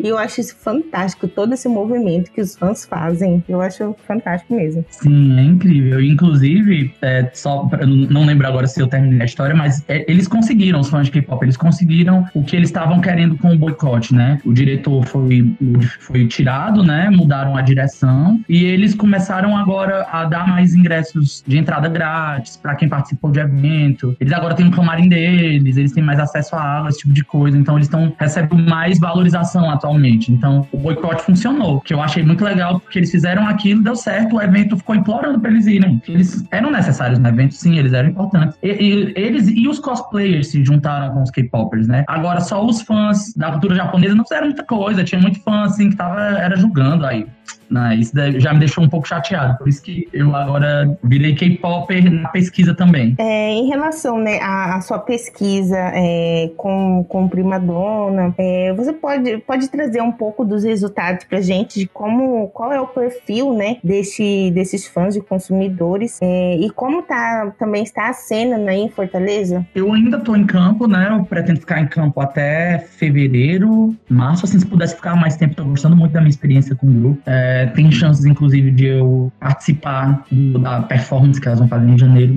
E eu acho isso fantástico, todo esse movimento que os fãs fazem. Eu acho fantástico mesmo. Sim, é incrível. Inclusive, é, só pra, não lembro agora se eu terminei a história, mas é, eles conseguiram, os fãs de K-pop, eles conseguiram o que eles estavam querendo com o boicote, né? O diretor foi, foi tirado, né? Mudaram a direção e eles começaram agora a dar mais ingressos de entrada grátis para quem participou de evento. Eles agora têm um camarim deles, eles têm mais acesso à água, esse tipo de coisa. Então eles estão recebendo mais valorização atualmente. Então o boicote funcionou, que eu achei muito legal, porque eles fizeram aquilo, deu certo, o evento ficou implorando para eles irem. Eles eram necessários no evento, sim, eles eram importantes. E, e, eles e os cosplayers se juntaram com os K-popers, né? Agora só os fãs da cultura japonesa não fizeram muita coisa, tinha muito fã assim que tava era julgando aí. Né? Isso já me deixou um pouco chateado. Por isso que eu agora virei K-Popper na pesquisa também. É, em relação né, à, à sua pesquisa é, com, com Prima Dona, é, você pode, pode trazer um pouco dos resultados pra gente de como qual é o perfil né, desse, desses fãs de consumidores é, e como tá, também está a cena né, em Fortaleza? Eu ainda estou em campo, né? Eu pretendo ficar em campo até fevereiro, março, assim, se pudesse ficar mais tempo, estou gostando muito da minha experiência com o grupo. É, tem chances, inclusive, de eu participar do, da performance que elas vão fazer em janeiro.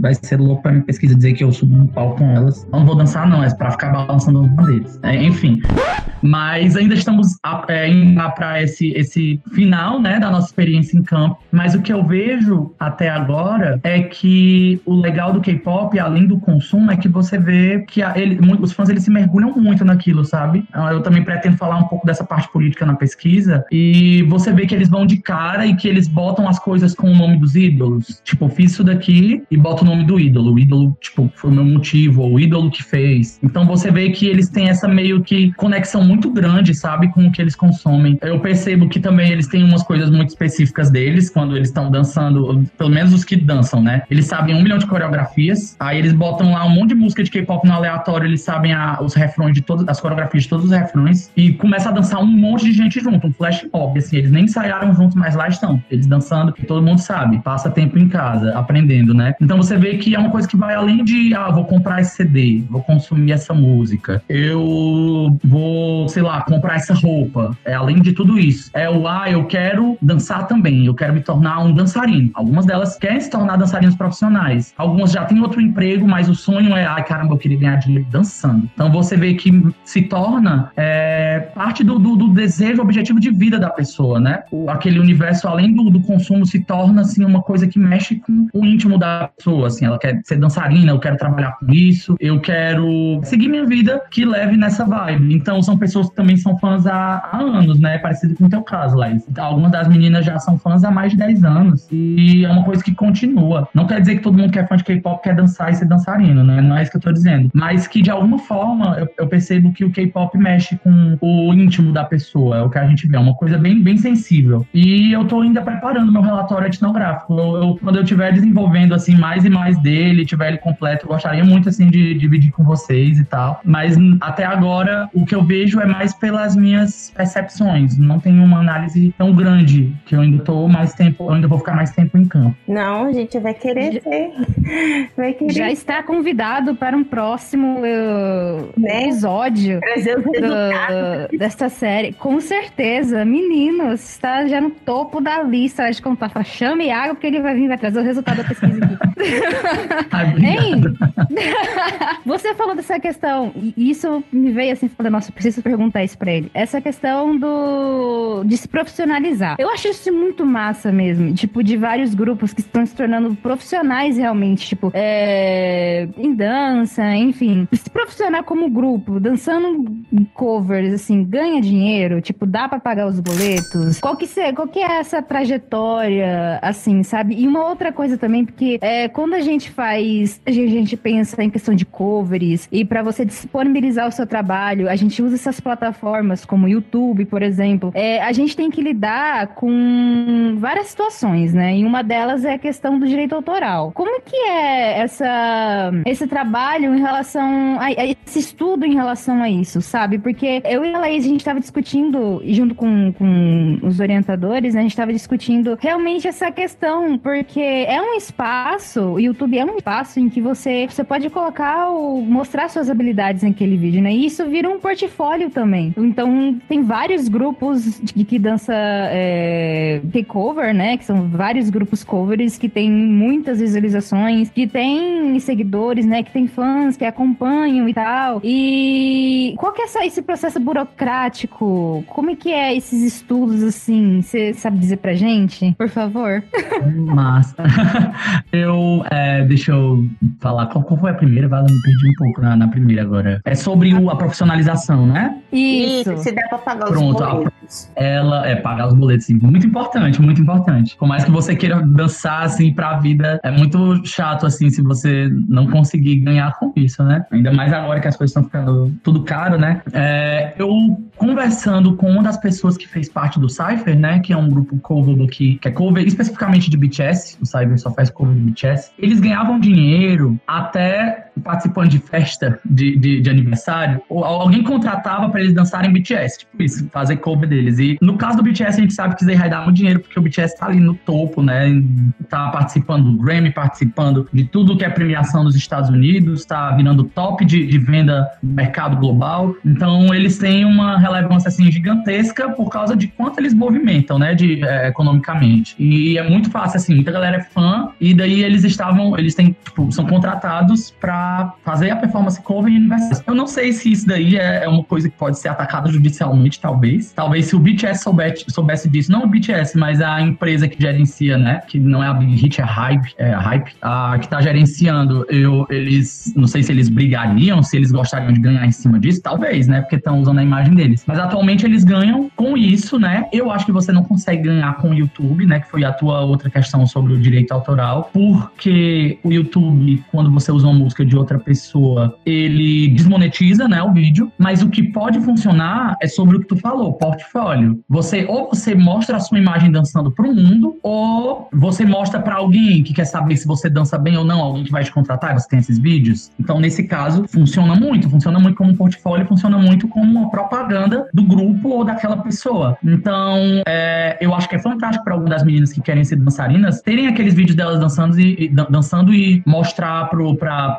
Vai ser louco pra minha pesquisa dizer que eu subo no palco com elas. Não vou dançar, não, é pra ficar balançando as bandeiras. É, enfim. Mas ainda estamos é, indo para esse, esse final né, da nossa experiência em campo. Mas o que eu vejo até agora é que o legal do K-pop, além do consumo, é que você vê que a, ele, os fãs eles se mergulham muito naquilo, sabe? Então, eu também pretendo falar um pouco dessa parte política na pesquisa. E você vê que eles vão de cara e que eles botam as coisas com o nome dos ídolos. Tipo, fiz isso daqui e bota o nome do ídolo. O ídolo, tipo, foi o meu motivo, ou o ídolo que fez. Então você vê que eles têm essa meio que conexão muito grande, sabe, com o que eles consomem. Eu percebo que também eles têm umas coisas muito específicas deles quando eles estão dançando, pelo menos os que dançam, né? Eles sabem um milhão de coreografias, aí eles botam lá um monte de música de K-pop no aleatório, eles sabem a, os refrões de todas as coreografias de todos os refrões e começa a dançar um monte de gente junto, um flash mob, assim, eles nem ensaiaram juntos, mas lá estão, eles dançando, que todo mundo sabe, passa tempo em casa, aprendendo, né? Então você vê que é uma coisa que vai além de, ah, vou comprar esse CD, vou consumir essa música, eu vou, sei lá, comprar essa roupa. É além de tudo isso. É o, ah, eu quero dançar também, eu quero me tornar um dançarino. Algumas delas querem se tornar dançarinos profissionais. Algumas já têm outro emprego, mas o sonho é, ai, caramba, eu queria ganhar dinheiro dançando. Então você vê que se torna é, parte do, do, do, desejo, objetivo de vida da pessoa, né? O, aquele universo, além do, do consumo, se torna, assim, uma coisa que mexe com o íntimo da pessoa, assim. Ela quer ser dançarina, eu quero trabalhar com isso, eu quero seguir minha vida que leve nessa vibe. Então, são pessoas que também são fãs há, há anos, né? Parecido com o teu caso, Laís. Algumas das meninas já são fãs há mais de 10 anos. E é uma coisa que continua. Não quer dizer que todo mundo que é fã de K-pop quer dançar e ser dançarino, né? Não é isso que eu tô dizendo. Mas que, de alguma forma, eu, eu percebo que o K-pop mexe com o íntimo da pessoa. É o que a gente vê. É uma coisa bem, bem sensível. E eu tô ainda preparando meu relatório etnográfico. Eu, eu, quando eu estiver desenvolvendo, assim, mais e mais dele, tiver ele completo, eu gostaria muito, assim, de dividir com vocês e tal. Mas até agora, o que eu vejo é mais pelas minhas percepções. Não tem uma análise tão grande que eu ainda tô mais tempo, eu ainda vou ficar mais tempo em campo. Não, a gente vai querer ser. Vai querer. Já está convidado para um próximo uh, né? episódio do, desta série. Com certeza, meninos, está já no topo da lista de contar. Chame água porque ele vai vir vai trazer o resultado da pesquisa aqui. Ai? Você falou dessa questão, e isso me veio assim, falando, nossa, preciso perguntar isso pra ele. Essa questão do de se profissionalizar. Eu acho isso muito massa mesmo. Tipo, de vários grupos que estão se tornando profissionais realmente, tipo, é, em dança, enfim. Se profissionar como grupo, dançando covers, assim, ganha dinheiro, tipo, dá para pagar os boletos. Qual que, qual que é essa trajetória, assim, sabe? E uma outra coisa também, porque é, quando a gente faz, a gente pensa em questão de covers e para você disponibilizar o seu trabalho, a gente usa essas plataformas como YouTube, por exemplo. É, a gente tem que lidar com várias situações, né? E uma delas é a questão do direito autoral. Como que é essa, esse trabalho em relação a, a esse estudo em relação a isso, sabe? Porque eu e a Laís, a gente estava discutindo, junto com, com os orientadores, né? A gente estava discutindo realmente essa questão, porque é um espaço, o YouTube é um espaço em que você, você pode colocar, o, mostrar suas habilidades naquele vídeo, né? E isso vira um portfólio também. Então, tem vários grupos de que dança é, cover, né? Que são vários grupos covers que tem muitas visualizações, que tem seguidores, né? Que tem fãs que acompanham e tal. E qual que é essa, esse processo burocrático? Como é que é esses estudos, assim? Você sabe dizer pra gente, por favor? Massa. eu, é, deixa eu falar, qual, qual foi a primeira? Vale, me perdi um pouco na, na primeira agora. É sobre o, a profissionalização, né? Isso. Isso, se dá pra pagar Pronto, os boletos. Ela, é, pagar os boletos, sim. Muito importante, muito importante. Por mais que você queira dançar, assim, pra vida, é muito chato, assim, se você não conseguir ganhar com isso, né? Ainda mais agora que as coisas estão ficando tudo caro, né? É, eu conversando com uma das pessoas que fez parte do Cypher, né? Que é um grupo cover do que, que é cover especificamente de BTS, o Cypher só faz cover de BTS. Eles ganhavam dinheiro até participando de festa de, de, de aniversário, ou alguém contratava para eles dançarem BTS, tipo isso, fazer cover deles. E no caso do BTS, a gente sabe que isso aí vai dar muito dinheiro, porque o BTS tá ali no topo, né? Tá participando do Grammy, participando de tudo que é premiação nos Estados Unidos, tá virando top de, de venda no mercado global. Então, eles têm uma relevância assim gigantesca por causa de quanto eles movimentam, né, de é, economicamente. E é muito fácil assim, muita galera é fã e daí eles estavam, eles têm, tipo, são contratados para fazer a performance cover em universidades. Eu não sei se isso daí é, é uma coisa que pode ser atacada judicialmente, talvez. Talvez se o BTS soubesse, soubesse disso, não o BTS, mas a empresa que gerencia, né, que não é a Big Hit, é Hype, é Hype, a que tá gerenciando, eu, eles, não sei se eles brigariam, se eles gostariam de ganhar em cima disso, talvez, né, porque estão usando a imagem deles. Mas atualmente eles ganham com isso, né? Eu acho que você não consegue ganhar com o YouTube, né? Que foi a tua outra questão sobre o direito autoral, porque o YouTube, quando você usa uma música de de outra pessoa, ele desmonetiza, né, o vídeo, mas o que pode funcionar é sobre o que tu falou, portfólio. Você ou você mostra a sua imagem dançando para o mundo, ou você mostra para alguém que quer saber se você dança bem ou não, alguém que vai te contratar, você tem esses vídeos. Então, nesse caso, funciona muito, funciona muito como portfólio, funciona muito como uma propaganda do grupo ou daquela pessoa. Então, é, eu acho que é fantástico para algumas das meninas que querem ser dançarinas terem aqueles vídeos delas dançando e, e dançando e mostrar para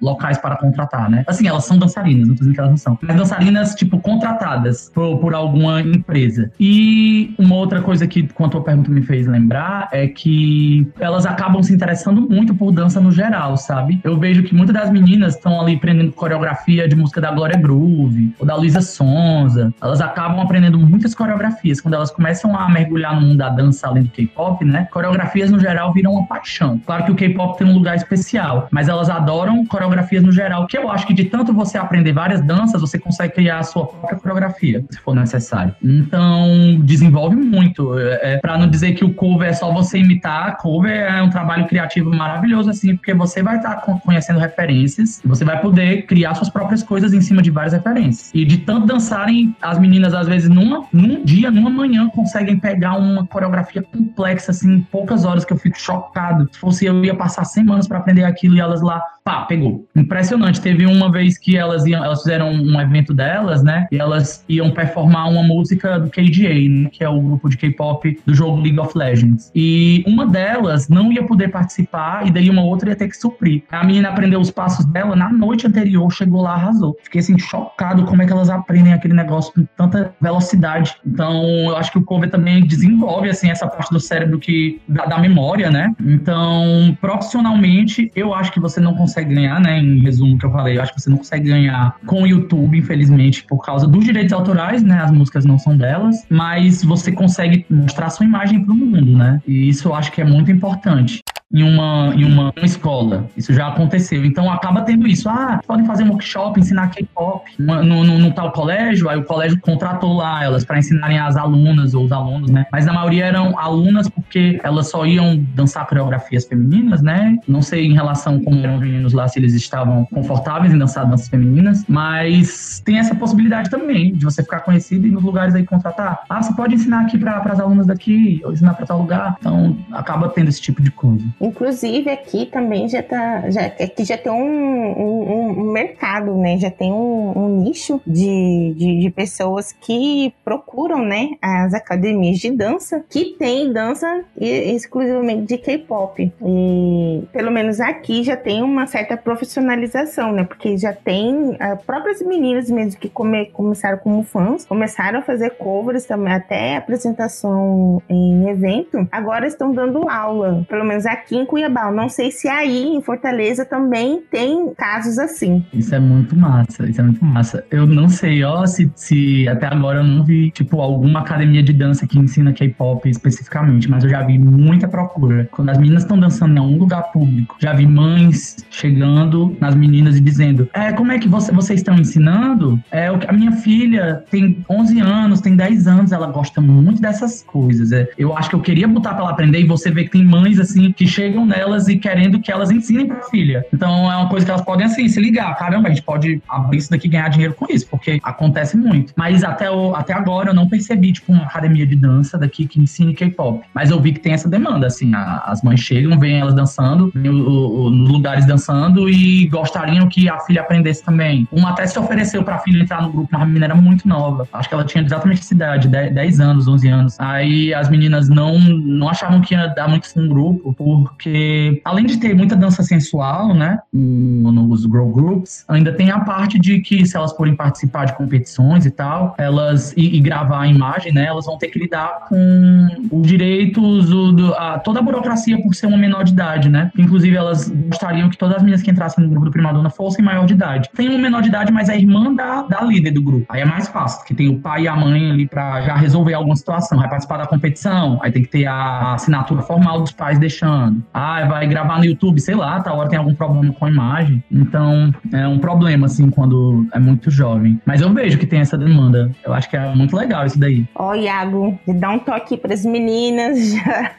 locais para contratar, né? Assim, elas são dançarinas, não tô dizendo que elas não são, mas dançarinas, tipo, contratadas por, por alguma empresa. E uma outra coisa que, quanto a pergunta me fez lembrar, é que elas acabam se interessando muito por dança no geral, sabe? Eu vejo que muitas das meninas estão ali aprendendo coreografia de música da Glória Groove ou da Luísa Sonza. Elas acabam aprendendo muitas coreografias. Quando elas começam a mergulhar no mundo da dança além do K-pop, né? Coreografias no geral viram uma paixão. Claro que o K-pop tem um lugar especial, mas elas adoram coreografias no geral, que eu acho que de tanto você aprender várias danças, você consegue criar a sua própria coreografia, se for necessário. Então, desenvolve muito. É, é para não dizer que o cover é só você imitar, cover é um trabalho criativo maravilhoso, assim, porque você vai estar tá conhecendo referências, você vai poder criar suas próprias coisas em cima de várias referências. E de tanto dançarem, as meninas, às vezes, numa, num dia, numa manhã, conseguem pegar uma coreografia complexa, assim, em poucas horas, que eu fico chocado. Se fosse eu, ia passar semanas para aprender aquilo e elas lá, pá, pegou. Impressionante. Teve uma vez que elas iam, elas fizeram um evento delas, né? E elas iam performar uma música do KDA, né, que é o grupo de K-pop do jogo League of Legends. E uma delas não ia poder participar e daí uma outra ia ter que suprir. A menina aprendeu os passos dela na noite anterior, chegou lá, arrasou. Fiquei assim chocado como é que elas aprendem aquele negócio com tanta velocidade. Então, eu acho que o cover também desenvolve assim essa parte do cérebro que da, da memória, né? Então, profissionalmente, eu acho que você não consegue ganhar, né? Em resumo que eu falei, eu acho que você não consegue ganhar com o YouTube, infelizmente, por causa dos direitos autorais, né? As músicas não são delas, mas você consegue mostrar sua imagem para o mundo, né? E isso eu acho que é muito importante em uma, em uma, escola. Isso já aconteceu. Então acaba tendo isso. Ah, podem fazer um workshop, ensinar K-pop no, no, no, tal colégio. Aí o colégio contratou lá elas para ensinarem as alunas ou os alunos, né? Mas na maioria eram alunas porque elas só iam dançar coreografias femininas, né? Não sei em relação como eram os meninos lá, se eles estavam confortáveis em dançar danças femininas, mas tem essa possibilidade também de você ficar conhecido e nos lugares aí contratar. Ah, você pode ensinar aqui para as alunas daqui, ou ensinar para tal lugar. Então acaba tendo esse tipo de coisa. Inclusive aqui também já tá, já, aqui já tem um, um, um mercado, né? Já tem um, um nicho de, de, de, pessoas que procuram, né? As academias de dança que tem dança exclusivamente de K-pop. E pelo menos aqui já tem uma certa profissionalização, né? Porque já tem as próprias meninas mesmo que come, começaram como fãs, começaram a fazer covers também, até apresentação em evento, agora estão dando aula. Pelo menos aqui aqui em Cuiabá. Não sei se aí em Fortaleza também tem casos assim. Isso é muito massa, isso é muito massa. Eu não sei, ó, se, se até agora eu não vi, tipo, alguma academia de dança que ensina K-pop especificamente, mas eu já vi muita procura. Quando as meninas estão dançando em algum lugar público, já vi mães chegando nas meninas e dizendo: É, como é que você, vocês estão ensinando? É, a minha filha tem 11 anos, tem 10 anos, ela gosta muito dessas coisas. É, eu acho que eu queria botar pra ela aprender e você vê que tem mães assim que chegam nelas e querendo que elas ensinem para a filha. Então é uma coisa que elas podem assim se ligar. Caramba, a gente pode abrir isso daqui e ganhar dinheiro com isso, porque acontece muito. Mas até, o, até agora eu não percebi, tipo, uma academia de dança daqui que ensine K-pop. Mas eu vi que tem essa demanda, assim, a, as mães chegam, veem elas dançando, nos lugares dançando e gostariam que a filha aprendesse também. Uma até se ofereceu para a filha entrar no grupo, mas a menina era muito nova. Acho que ela tinha exatamente essa idade, 10, 10 anos, 11 anos. Aí as meninas não, não achavam que ia dar muito no grupo, por porque além de ter muita dança sensual, né, nos grow groups, ainda tem a parte de que se elas forem participar de competições e tal, elas e, e gravar a imagem, né, elas vão ter que lidar com os direitos, o, do, a, toda a burocracia por ser uma menor de idade, né? Inclusive elas gostariam que todas as meninas que entrassem no grupo do Primadona fossem maior de idade. Tem uma menor de idade, mas é irmã da, da líder do grupo. Aí é mais fácil, que tem o pai e a mãe ali para já resolver alguma situação. Vai participar da competição, aí tem que ter a assinatura formal dos pais deixando Ah, vai gravar no YouTube, sei lá, tá hora tem algum problema com a imagem. Então, é um problema, assim, quando é muito jovem. Mas eu vejo que tem essa demanda. Eu acho que é muito legal isso daí. Ó, oh, Iago, dá um toque para as meninas. Já.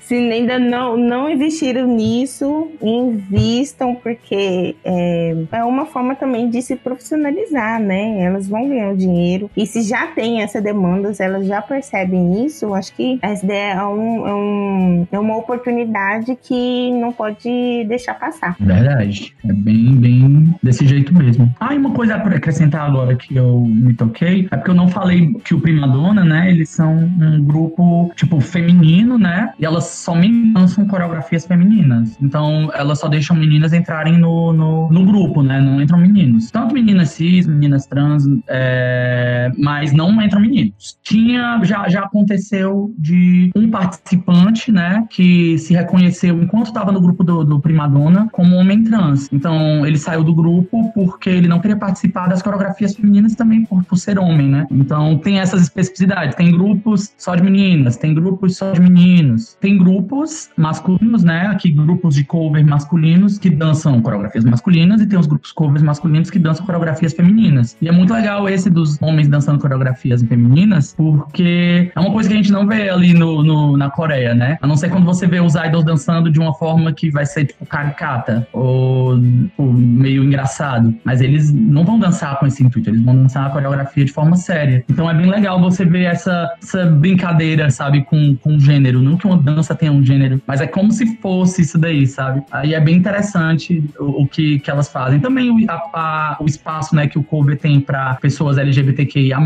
Se ainda não, não investiram nisso, invistam, porque é, é uma forma também de se profissionalizar, né? Elas vão ganhar dinheiro. E se já tem essa demanda, se elas já percebem isso, acho que essa ideia é, um, é, um, é uma oportunidade que não pode deixar passar. Verdade. É bem, bem desse jeito mesmo. Ah, e uma coisa para acrescentar agora que eu me toquei, é porque eu não falei que o Primadona, né, eles são um grupo, tipo, feminino, né, e elas somente lançam coreografias femininas. Então, elas só deixam meninas entrarem no, no, no grupo, né, não entram meninos. Tanto meninas cis, meninas trans, é, mas não entram meninos. Tinha, já, já aconteceu de um participante, né, que se reconheceu enquanto estava no grupo do, do Primadona como homem trans. Então, ele saiu do grupo porque ele não queria participar das coreografias femininas também por, por ser homem, né? Então, tem essas especificidades. Tem grupos só de meninas, tem grupos só de meninos, tem grupos masculinos, né? Aqui, grupos de cover masculinos que dançam coreografias masculinas e tem os grupos covers masculinos que dançam coreografias femininas. E é muito legal esse dos homens dançando coreografias femininas, porque é uma coisa que a gente não vê ali no, no na Coreia, né? A não ser quando você vê os idols dançando de uma forma que vai ser, tipo, caricata ou, ou meio engraçado. Mas eles não vão dançar com esse intuito, eles vão dançar a coreografia de forma séria. Então é bem legal você ver essa, essa brincadeira, sabe, com, com gênero. Não que uma dança tenha um gênero, mas é como se fosse isso daí, sabe? Aí é bem interessante o, o que, que elas fazem. Também o, a, a, o espaço né, que o cover tem para pessoas LGBTQIA,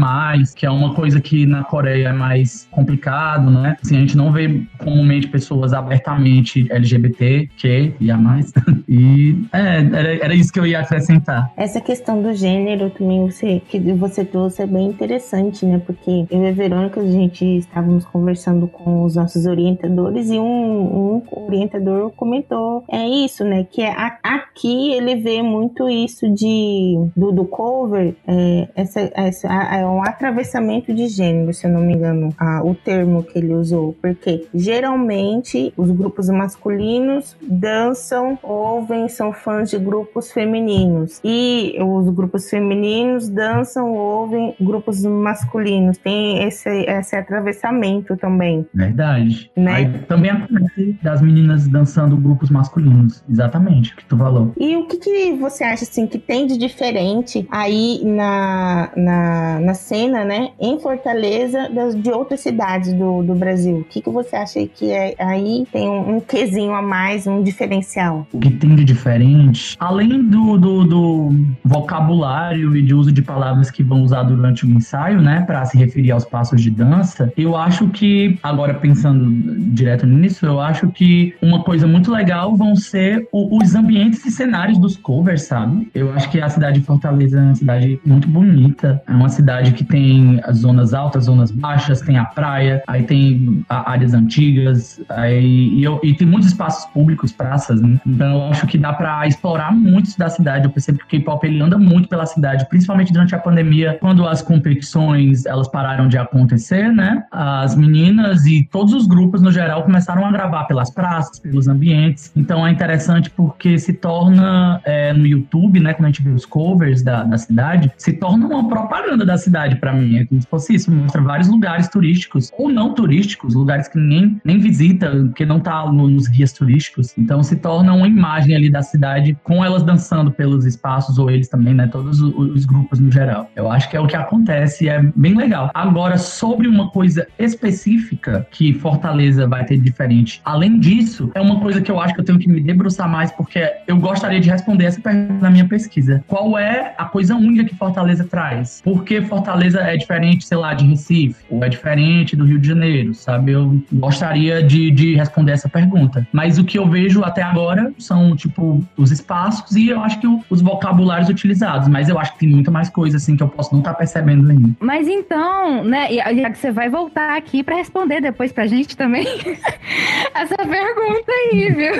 que é uma coisa que na Coreia é mais complicado, né? Assim, a gente não vê comumente pessoas abertamente LGBTQIA. E é, era, era isso que eu ia acrescentar. Essa questão do gênero também você, que você trouxe é bem interessante, né? Porque eu e a Verônica, a gente estávamos conversando com os nossos orientadores e um, um orientador comentou é isso, né? Que é, aqui ele vê muito isso de do, do cover, é, essa, essa, é um atravessamento de gênero, se eu não me engano, a, o termo que ele usou. Porque geralmente os grupos masculinos dançam, ouvem, são fãs de grupos femininos. E os grupos femininos dançam, ouvem grupos masculinos. Tem esse, esse atravessamento também. Verdade. Né? Aí também acontece das meninas dançando grupos masculinos. Exatamente, o que tu falou. E o que, que você acha assim que tem de diferente aí na, na, na cena, né? Em Fortaleza das, de outras cidades do, do Brasil? O que, que você acha que é, aí tem um, um quesinho a mais, um diferencial? O que tem de diferente, além do, do, do vocabulário e de uso de palavras que vão usar durante o ensaio, né, para se referir aos passos de dança, eu acho que, agora pensando direto nisso, eu acho que uma coisa muito legal vão ser o, os ambientes e cenários dos covers, sabe? Eu acho que a cidade de Fortaleza é uma cidade muito bonita, é uma cidade que tem as zonas altas, zonas baixas, tem a praia, aí tem áreas antigas, aí, e, eu, e tem muitos espaços públicos, praças, né? Então eu acho que dá para explorar muito da cidade. Eu percebo que o K-pop ele anda muito pela cidade, principalmente durante a pandemia, quando as competições elas pararam de acontecer, né? As meninas e todos os grupos no geral começaram a gravar pelas praças, pelos ambientes. Então é interessante porque se torna é, no YouTube, né? Quando a gente vê os covers da, da cidade, se torna uma propaganda da cidade para mim. É como se fosse isso, mostra vários lugares turísticos ou não turísticos, lugares que ninguém nem visita, que não tá nos guias turísticos. Então se torna uma imagem ali da cidade com elas dançando pelos espaços ou eles também, né? Todos os grupos no geral. Eu acho que é o que acontece e é bem legal. Agora, sobre uma coisa específica que Fortaleza vai ter diferente, além disso, é uma coisa que eu acho que eu tenho que me debruçar mais, porque eu gostaria de responder essa pergunta na minha pesquisa. Qual é a coisa única que Fortaleza traz? Por que Fortaleza é diferente, sei lá, de Recife? Ou é diferente do Rio de Janeiro, sabe? Eu gostaria de, de responder essa pergunta. Mas o que eu vejo até agora são, tipo, os espaços e eu acho que os vocabulários utilizados. Mas eu acho que tem muita mais coisa, assim, que eu posso não estar tá percebendo ainda. Mas então, né, e você vai voltar aqui para responder depois pra gente também essa pergunta aí, viu?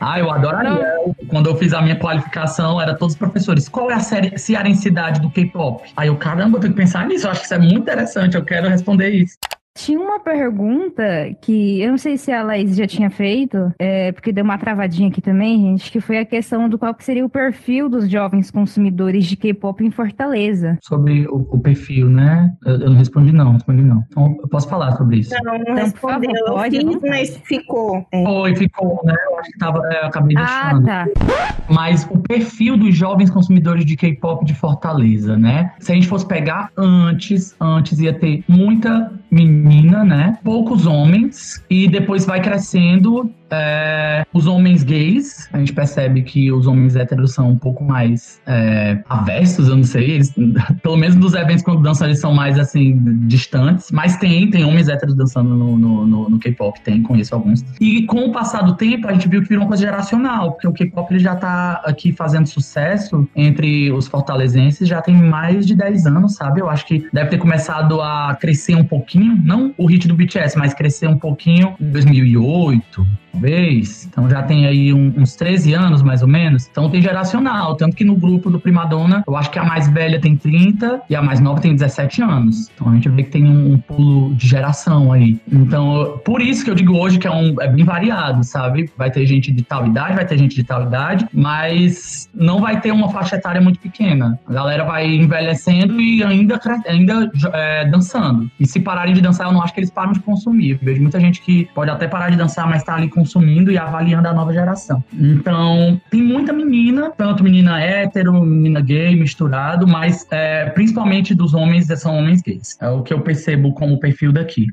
Ah, eu adoraria. Não. Quando eu fiz a minha qualificação, era todos os professores. Qual é a cearensidade do K-pop? Aí eu, caramba, eu tenho que pensar nisso. Eu acho que isso é muito interessante. Eu quero responder isso. Tinha uma pergunta que eu não sei se a Laís já tinha feito, é, porque deu uma travadinha aqui também, gente, que foi a questão do qual seria o perfil dos jovens consumidores de K-pop em Fortaleza. Sobre o, o perfil, né? Eu, eu, não respondi não, respondi não. Então eu posso falar sobre isso. Não, não então, respondeu. Favor, pode, fiz, mas ficou. É. Foi, ficou, né? Eu acho que tava, é, eu acabei ah, deixando. Ah, tá. Mas o perfil dos jovens consumidores de K-pop de Fortaleza, né? Se a gente fosse pegar antes, antes ia ter muita menina, né? Poucos homens e depois vai crescendo é, os homens gays, a gente percebe que os homens héteros são um pouco mais é, aversos, eu não sei, eles, pelo menos dos eventos quando dançam eles são mais assim, distantes, mas tem, tem homens héteros dançando no, no, no, no K-pop, tem, conheço alguns. E com o passar do tempo, a gente viu que virou uma coisa geracional, porque o K-pop ele já tá aqui fazendo sucesso entre os fortalezenses já tem mais de 10 anos, sabe? Eu acho que deve ter começado a crescer um pouquinho, não o hit do BTS, mas crescer um pouquinho em 2008, talvez. Então já tem aí um, uns 13 anos, mais ou menos. Então tem geracional. Tanto que no grupo do Primadona, eu acho que a mais velha tem 30 e a mais nova tem 17 anos. Então a gente vê que tem um, um pulo de geração aí. Então, por isso que eu digo hoje que é, um, é bem variado, sabe? Vai ter gente de tal idade, vai ter gente de tal idade, mas não vai ter uma faixa etária muito pequena. A galera vai envelhecendo e ainda, ainda é, dançando. E se pararem de dançar, eu não acho que eles param de consumir. Eu vejo muita gente que pode até parar de dançar, mas tá ali com consumindo e avaliando a nova geração. Então, tem muita menina, tanto menina hétero, menina gay, misturado, mas é, principalmente dos homens, são homens gays. É o que eu percebo como perfil daqui.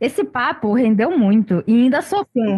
Esse papo rendeu muito e ainda sobrou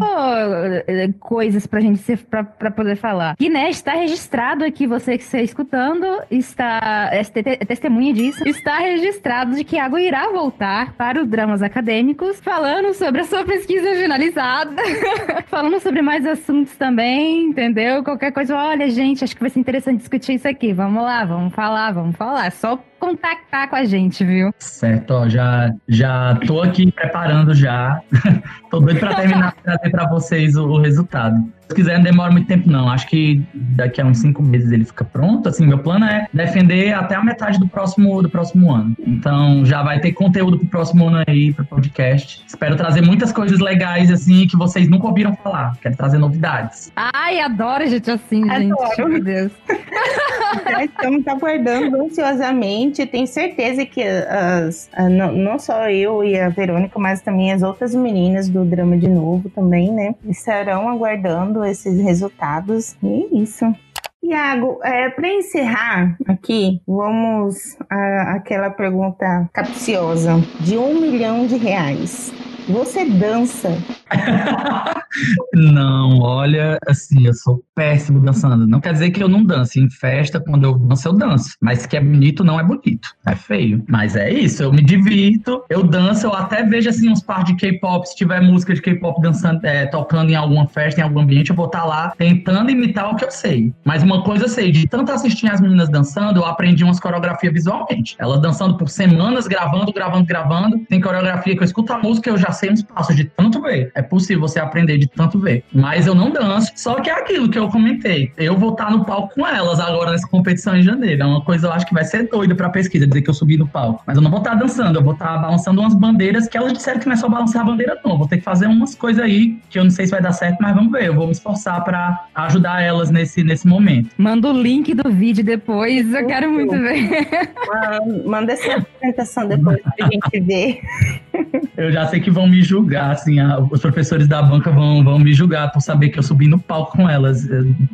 eh, coisas pra gente ser, pra, pra poder falar. Que, né, está registrado aqui, você que está escutando, está é, é testemunha disso, está registrado de que Iago irá voltar para os dramas acadêmicos, falando sobre a sua pesquisa finalizada, falando sobre mais assuntos também, entendeu? Qualquer coisa, olha, gente, acho que vai ser interessante discutir isso aqui. Vamos lá, vamos falar, vamos falar. Só contactar com a gente, viu? Certo, ó, já, já tô aqui preparando já. tô doido para terminar trazer para vocês o, o resultado quiser, não demora muito tempo, não. Acho que daqui a uns cinco meses ele fica pronto. Assim, meu plano é defender até a metade do próximo, do próximo ano. Então, já vai ter conteúdo pro próximo ano aí, pro podcast. Espero trazer muitas coisas legais, assim, que vocês nunca ouviram falar. Quero trazer novidades. Ai, adoro gente assim, adoro. gente. Meu Deus. Já estamos aguardando ansiosamente. Tenho certeza que as, não, não só eu e a Verônica, mas também as outras meninas do Drama de Novo também, né? Estarão aguardando esses resultados. E é isso. Iago, é, para encerrar aqui, vamos àquela pergunta capciosa de um milhão de reais. Você dança? não, olha, assim, eu sou péssimo dançando. Não quer dizer que eu não dance. Em festa, quando eu danço, eu danço. Mas que é bonito, não é bonito. É feio. Mas é isso, eu me divirto, eu danço, eu até vejo assim uns par de K-pop. Se tiver música de K-pop dançando, é, tocando em alguma festa, em algum ambiente, eu vou estar tá lá tentando imitar o que eu sei. Mas uma coisa eu sei, de tanto assistir as meninas dançando, eu aprendi umas coreografias visualmente. Elas dançando por semanas, gravando, gravando, gravando. Tem coreografia que eu escuto a música, eu já sei uns passos de tanto ver. É possível você aprender de tanto ver. Mas eu não danço. Só que é aquilo que eu comentei. Eu vou estar no palco com elas agora nessa competição em janeiro. É uma coisa eu acho que vai ser doida pra pesquisa, dizer que eu subi no palco. Mas eu não vou estar dançando, eu vou estar balançando umas bandeiras que elas disseram que não é só balançar a bandeira, não. Eu vou ter que fazer umas coisas aí que eu não sei se vai dar certo, mas vamos ver. Eu vou me esforçar para ajudar elas nesse, nesse momento. Manda o link do vídeo depois, eu quero muito ver. Manda essa apresentação depois pra gente ver. Eu já sei que vão me julgar, assim, a, os professores da banca vão, vão me julgar por saber que eu subi no palco com elas.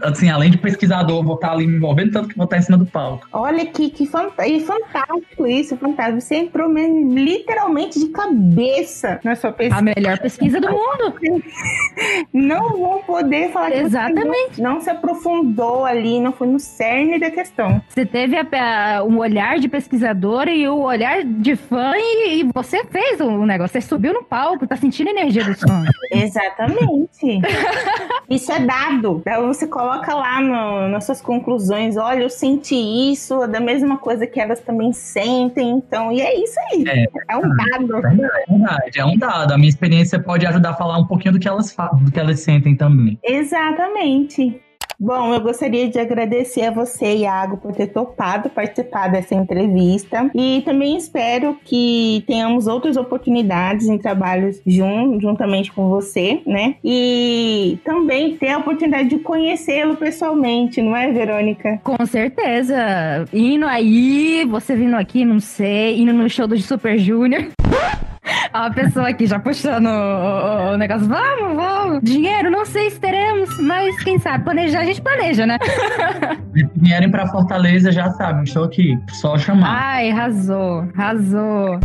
Assim, além de pesquisador, vou estar ali me envolvendo, tanto que vou estar em cima do palco. Olha que, que fantástico isso, fantástico. Você entrou mesmo, literalmente de cabeça na sua pesquisa. A melhor pesquisa do mundo. Não vou poder falar Exatamente. que não, não se aprofundou ali, não foi no cerne da questão. Você teve a, a, um olhar de pesquisador e o olhar de fã e, e você fez o negócio. Você subiu no palco, tá sentindo a energia do som. Exatamente. isso é dado. Você coloca lá no, nas suas conclusões, olha, eu senti isso, é da mesma coisa que elas também sentem, então, e é isso aí. É, é um dado. É verdade, é um dado. A minha experiência pode ajudar a falar um pouquinho do que elas, do que elas sentem também. Exatamente. Bom, eu gostaria de agradecer a você, Iago, por ter topado participar dessa entrevista e também espero que tenhamos outras oportunidades em trabalhos jun juntamente com você, né? E também ter a oportunidade de conhecê-lo pessoalmente, não é, Verônica? Com certeza. Indo aí, você vindo aqui, não sei, indo no show do Super Junior. A pessoa aqui já puxando o, o, o, negócio. Vamos, vamos. Dinheiro, não sei se teremos, mas quem sabe? Planejar, a gente planeja, né? Se vierem pra Fortaleza, já sabe, estou aqui. Só chamar. Ai, arrasou, arrasou.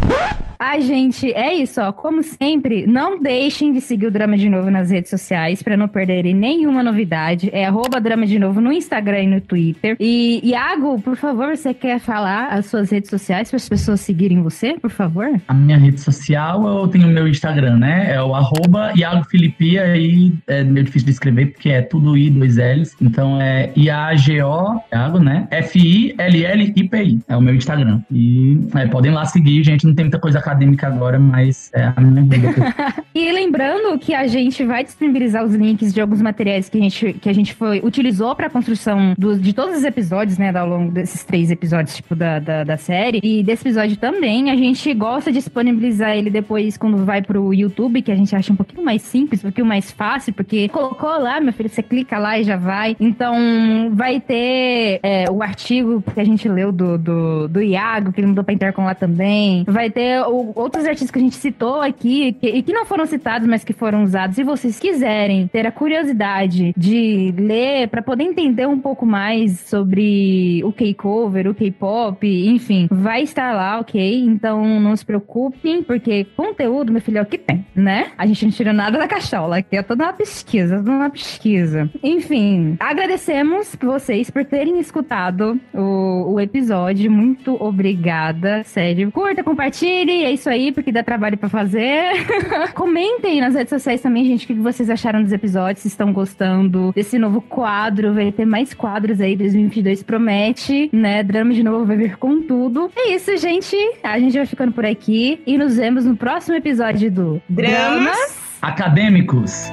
Ai, gente, é isso, ó. Como sempre, não deixem de seguir o Drama de Novo nas redes sociais para não perderem nenhuma novidade. É arroba Drama de Novo no Instagram e no Twitter. E, Iago, por favor, você quer falar as suas redes sociais para as pessoas seguirem você, por favor? A minha rede social, eu tenho meu Instagram, né? É o arroba Iago Filipia e é meio difícil de escrever porque é tudo I, dois L's. Então é I-A-G-O, Iago, né? F-I-L-L-I-P-I. É o meu Instagram. E é, podem lá seguir, gente. Não tem muita coisa acadêmica agora, mas é a minha vida. e lembrando que a gente vai disponibilizar os links de alguns materiais que a gente, que a gente foi, utilizou para a construção do, de todos os episódios, né, ao longo desses três episódios, tipo, da, da, da, série. E desse episódio também, a gente gosta de disponibilizar ele depois quando vai pro YouTube, que a gente acha um pouquinho mais simples, um pouquinho mais fácil, porque colocou lá, meu filho, você clica lá e já vai. Então, vai ter é, o artigo que a gente leu do, do, do Iago, que ele mandou pra Intercom lá também. Vai ter o outros artistas que a gente citou aqui que, e que não foram citados, mas que foram usados. Se vocês quiserem ter a curiosidade de ler para poder entender um pouco mais sobre o K-cover, o K-pop, enfim, vai estar lá, ok? Então não se preocupem, porque conteúdo, meu filho, é o que tem, né? A gente não tira nada da cachola, aqui é toda uma pesquisa, toda uma pesquisa. Enfim, agradecemos vocês por terem escutado o, o episódio. Muito obrigada, sério. Curta, compartilhe, é isso aí, porque dá trabalho para fazer. Comentem nas redes sociais também, gente, o que vocês acharam dos episódios, se estão gostando desse novo quadro. Vai ter mais quadros aí, 2022 promete, né? Drama de novo vai vir com tudo. É isso, gente. A gente vai ficando por aqui e nos vemos no próximo episódio do Dramas Acadêmicos.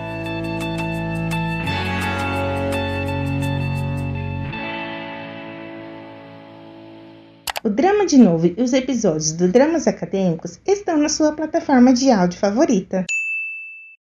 O Drama de Novo e os episódios do Dramas Acadêmicos estão na sua plataforma de áudio favorita.